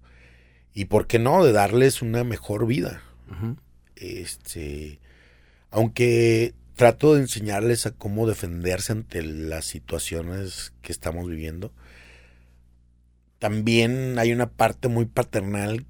Y por qué no, de darles una mejor vida. Este, aunque trato de enseñarles a cómo defenderse ante las situaciones que estamos viviendo, también hay una parte muy paternal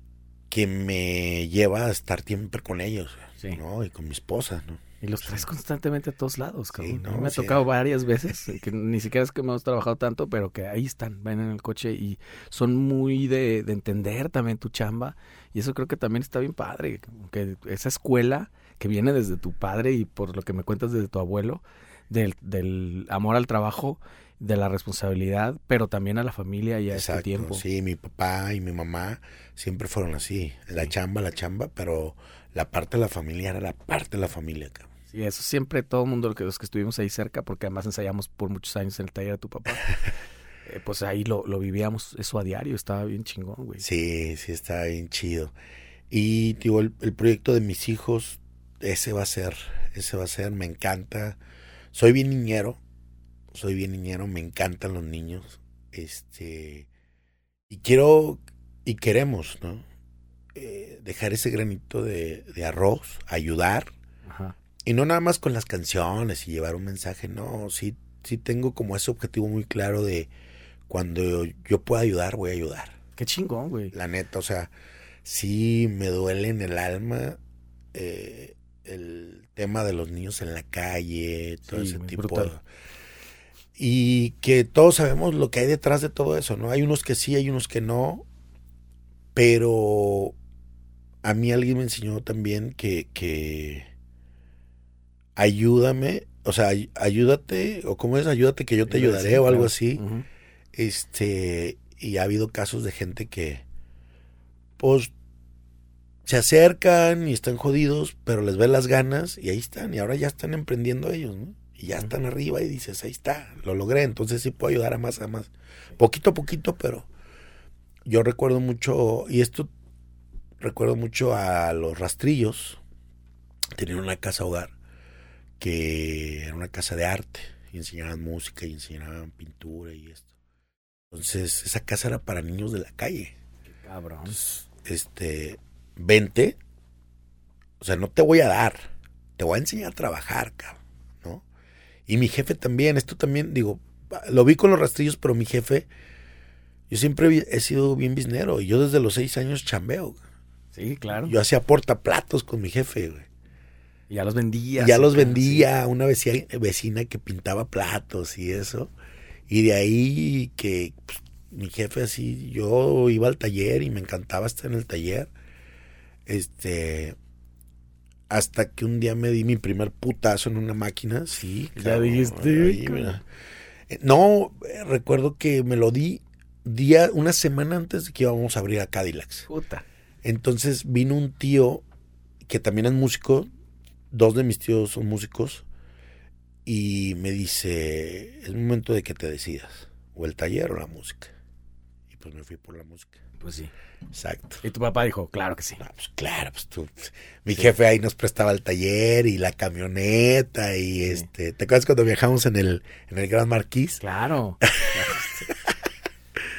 que me lleva a estar siempre con ellos, Sí. ¿no? Y con mi esposa, ¿no? Y los traes constantemente a todos lados, cabrón. no, mí me ha sí. tocado varias veces, que ni siquiera es que hemos trabajado tanto, pero que ahí están, van en el coche y son muy de, de entender también tu chamba. Y eso creo que también está bien padre, que esa escuela que viene desde tu padre y por lo que me cuentas desde tu abuelo, del, del amor al trabajo, de la responsabilidad, pero también a la familia y a este Exacto, tiempo. Sí, mi papá y mi mamá siempre fueron así. La Sí. chamba, la chamba, pero la parte de la familia era la parte de la familia, cabrón. Sí, eso siempre todo el mundo, los que estuvimos ahí cerca, porque además ensayamos por muchos años en el taller de tu papá, eh, pues ahí lo, lo vivíamos eso a diario, estaba bien chingón, güey. Sí, sí, está bien chido. Y digo, el, el proyecto de mis hijos, ese va a ser, ese va a ser, me encanta. Soy bien niñero, soy bien niñero, me encantan los niños. Este, y quiero, y queremos, ¿no? Eh, dejar ese granito de, de arroz, ayudar. Ajá. Y no nada más con las canciones y llevar un mensaje, no, sí, sí tengo como ese objetivo muy claro de cuando yo pueda ayudar, voy a ayudar. Qué chingón, güey. La neta, o sea, sí me duele en el alma eh, el tema de los niños en la calle, todo Sí, ese tipo. brutal. Y que todos sabemos lo que hay detrás de todo eso, ¿no? Hay unos que sí, hay unos que no, pero a mí alguien me enseñó también que, que ayúdame, o sea, ay- ayúdate, o cómo es, ayúdate que yo te ayudaré Sí, o algo claro. así. Este, y ha habido casos de gente que, pues, se acercan y están jodidos, pero les ven las ganas y ahí están, y ahora ya están emprendiendo ellos, ¿no? Y ya están arriba y dices, ahí está, lo logré, entonces sí puedo ayudar a más, a más. Poquito a poquito, pero yo recuerdo mucho, y esto recuerdo mucho a los rastrillos, tenían una casa hogar que era una casa de arte, y enseñaban música y enseñaban pintura y esto. Entonces, esa casa era para niños de la calle. Cabrón. Entonces, este, vente, o sea, no te voy a dar, te voy a enseñar a trabajar, cabrón. Y mi jefe también, esto también, digo, lo vi con los rastrillos, pero mi jefe, yo siempre he sido bien biznero, y yo desde los seis años chambeo. Sí, claro. Yo hacía portaplatos con mi jefe, güey. Y ya los vendía. Y ya sí, los claro, vendía a una vecina, vecina que pintaba platos y eso. Y de ahí que pues, mi jefe así, yo iba al taller y me encantaba estar en el taller. Este, hasta que un día me di mi primer putazo en una máquina, sí. Ya cabrón, dijiste, ahí, cabrón. mira. Eh, No, eh, recuerdo que me lo di día, una semana antes de que íbamos a abrir a Cadillacs. Puta. Entonces vino un tío que también es músico, dos de mis tíos son músicos, y me dice, es momento de que te decidas, o el taller o la música. Y pues me fui por la música. Pues sí. Exacto. Y tu papá dijo, claro que sí. Pues claro, pues tú, mi jefe ahí nos prestaba el taller y la camioneta y este, ¿te acuerdas cuando viajamos en el, en el Gran Marquis? Claro.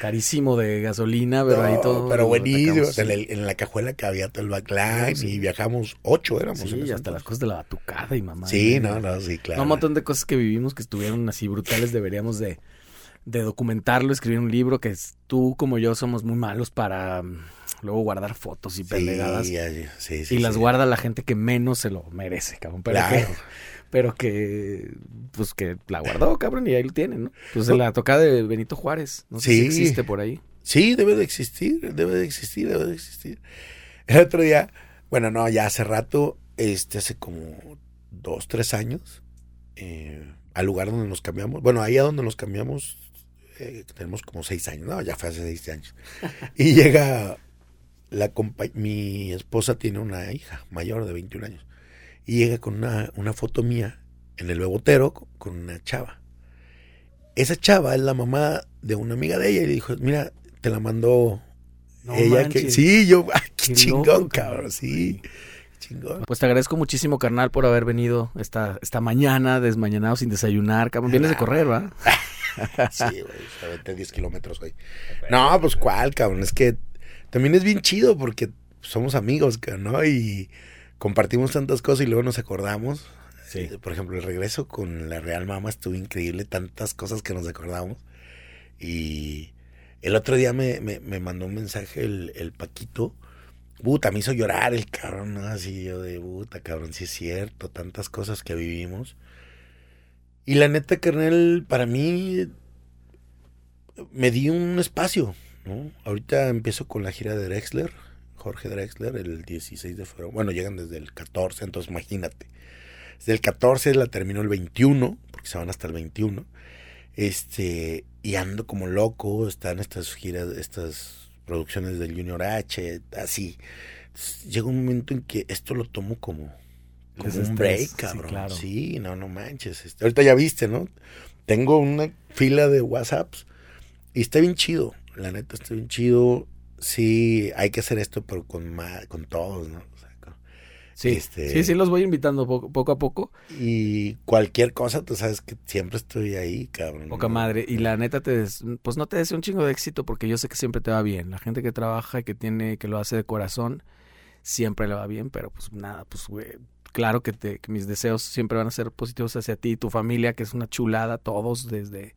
Carísimo de gasolina, pero ahí No, todo. pero buenísimo, en, el- en la cajuela que había todo el backline Sí. y viajamos ocho éramos. Sí, ese hasta las cosas de la batucada y mamá. Sí, no, no, sí, claro. No, un montón de cosas que vivimos que estuvieron así brutales. Deberíamos de, de documentarlo, escribir un libro que tú como yo somos muy malos para mm, luego guardar fotos y Sí, pendejadas. ya, ya, sí, sí, y las guarda la gente que menos se lo merece, cabrón. Pero, Claro. que, pero que, pues que la guardó, cabrón, y ahí lo tienen, ¿no? Pues la toca de Benito Juárez. No sé si existe por ahí. Sí, debe de existir, debe de existir, debe de existir. El otro día, bueno, no, ya hace rato, este, hace como dos, tres años, eh, al lugar donde nos cambiamos, bueno, ahí a donde nos cambiamos, eh, tenemos como seis años, no, ya fue hace seis años. Y llega la mi esposa tiene una hija mayor de 21 años, y llega con una, una foto mía en el bebotero con, con una chava. Esa chava es la mamá de una amiga de ella y le dijo, mira, te la mandó No ella que sí, yo, ah, qué, Qué chingón, loco, cabrón, sí. chingón. Pues te agradezco muchísimo, carnal, por haber venido esta, esta mañana, desmañanado, sin desayunar. Cabrón, vienes de correr, ¿va? sí, güey, aventé 10 kilómetros hoy. No, pues cuál, cabrón, es que también es bien chido porque somos amigos, ¿no? Y compartimos tantas cosas y luego nos acordamos. Sí. Eh, por ejemplo, el regreso con la Real Mama estuvo increíble, tantas cosas que nos acordamos. Y el otro día me, me, me mandó un mensaje el, el, Paquito. Puta, me hizo llorar el cabrón, ¿no? Así yo de puta, cabrón, sí es cierto, tantas cosas que vivimos. Y la neta, carnal, para mí me di un espacio, ¿no? Ahorita empiezo con la gira de Drexler, Jorge Drexler, el 16 de febrero. Bueno, llegan desde el 14, entonces imagínate. Desde el 14 la terminó el 21, porque se van hasta el 21. Este, y ando como loco, están estas giras, estas producciones del Junior H, así. llega un momento en que esto lo tomo como, como un break, cabrón. Sí, no, no manches. Este, ahorita ya viste, ¿no? Tengo una fila de WhatsApps y está bien chido. La neta está bien chido. Sí, hay que hacer esto, pero con más, con todos, ¿no? Sí, este, sí, sí, los voy invitando poco, a poco. Y cualquier cosa, tú sabes que siempre estoy ahí, cabrón. Poca madre. Y la neta, te pues no te deseo un chingo de éxito porque yo sé que siempre te va bien. La gente que trabaja y que tiene, que lo hace de corazón, siempre le va bien, pero pues nada, pues güey, claro que, te, que mis deseos siempre van a ser positivos hacia ti y tu familia, que es una chulada, todos, desde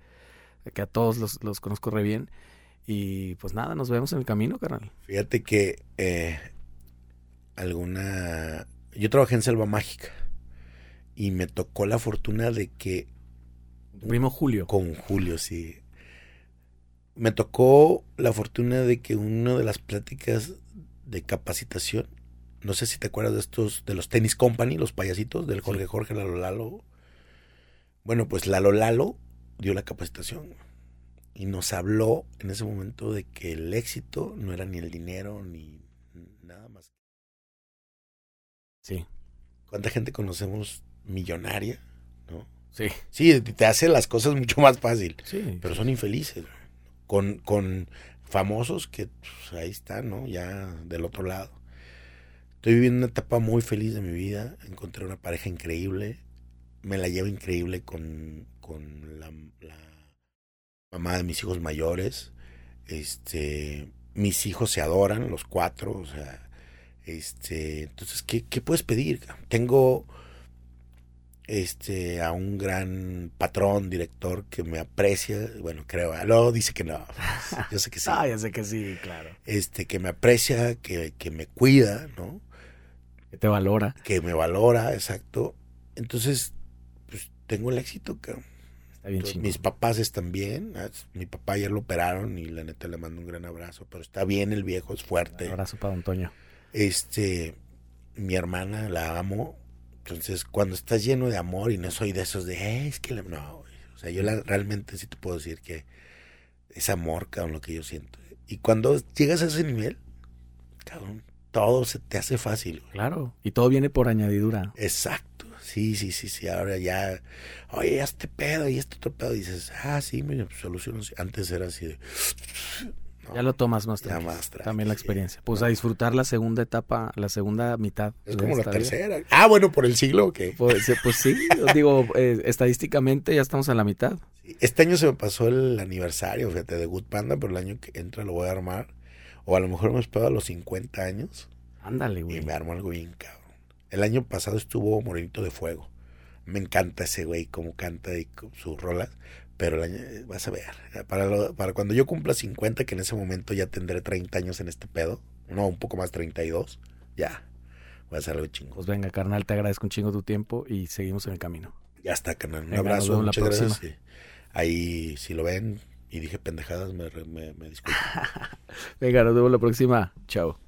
que a todos los, los conozco re bien. Y pues nada, nos vemos en el camino, carnal. Fíjate que eh, alguna... Yo trabajé en Selva Mágica y me tocó la fortuna de que... Primo Julio. Con Julio, sí. Me tocó la fortuna de que una de las pláticas de capacitación, no sé si te acuerdas de estos, de los Tennis Company, los payasitos, del Jorge Jorge Lalo Lalo. Bueno, pues Lalo Lalo dio la capacitación y nos habló en ese momento de que el éxito no era ni el dinero ni nada más. Sí. ¿Cuánta gente conocemos millonaria? ¿No? Sí. Sí, te hace las cosas mucho más fácil. Sí. Pero son infelices. Con, con famosos que pues, ahí están, ¿no? Ya del otro lado. Estoy viviendo una etapa muy feliz de mi vida. Encontré una pareja increíble. Me la llevo increíble con, con la, la mamá de mis hijos mayores. Este, mis hijos se adoran, los cuatro, o sea, este, entonces, ¿qué, qué puedes pedir? Tengo este a un gran patrón, director que me aprecia, bueno, creo, luego dice que no. Yo sé que sí. ah, ya sé que sí, claro. Este, que me aprecia, que, que me cuida, ¿no? Que te valora. Que me valora, exacto. Entonces, pues tengo el éxito, cabrón mis papás están bien. Mi papá ya lo operaron y la neta le mando un gran abrazo. Pero está bien el viejo, es fuerte. Un abrazo para Antonio. Este, mi hermana la amo. Entonces, cuando estás lleno de amor y no soy de esos de, eh, es que no, o sea, yo realmente sí te puedo decir que es amor, cabrón, lo que yo siento. Y cuando llegas a ese nivel, cabrón, todo se te hace fácil. Claro, y todo viene por añadidura. Exacto. Sí, sí, sí, sí. Ahora ya, oye, este pedo y este otro pedo. dices, ah, sí, me soluciono. Antes era así de. ya lo tomas más También la experiencia. Pues a disfrutar la segunda etapa, la segunda mitad. Es como la tercera. Ah, bueno, por el siglo o qué. Pues, pues sí, digo, eh, estadísticamente ya estamos a la mitad. Este año se me pasó el aniversario, fíjate, de Good Panda, pero el año que entra lo voy a armar. O a lo mejor me espero a los 50 años. Ándale, güey. Y me armo algo bien cabrón. El año pasado estuvo Morenito de Fuego. Me encanta ese güey, cómo canta y sus rolas. Pero el año, vas a ver, para, para cuando yo cumpla 50, que en ese momento ya tendré 30 años en este pedo, no, un poco más 32, ya, voy a hacer algo chingo. Pues venga, carnal, te agradezco un chingo tu tiempo y seguimos en el camino. Ya está, carnal. Un abrazo, muchas gracias. Ahí, si lo ven y dije pendejadas, me, me, me disculpo. venga, nos vemos la próxima. Chao.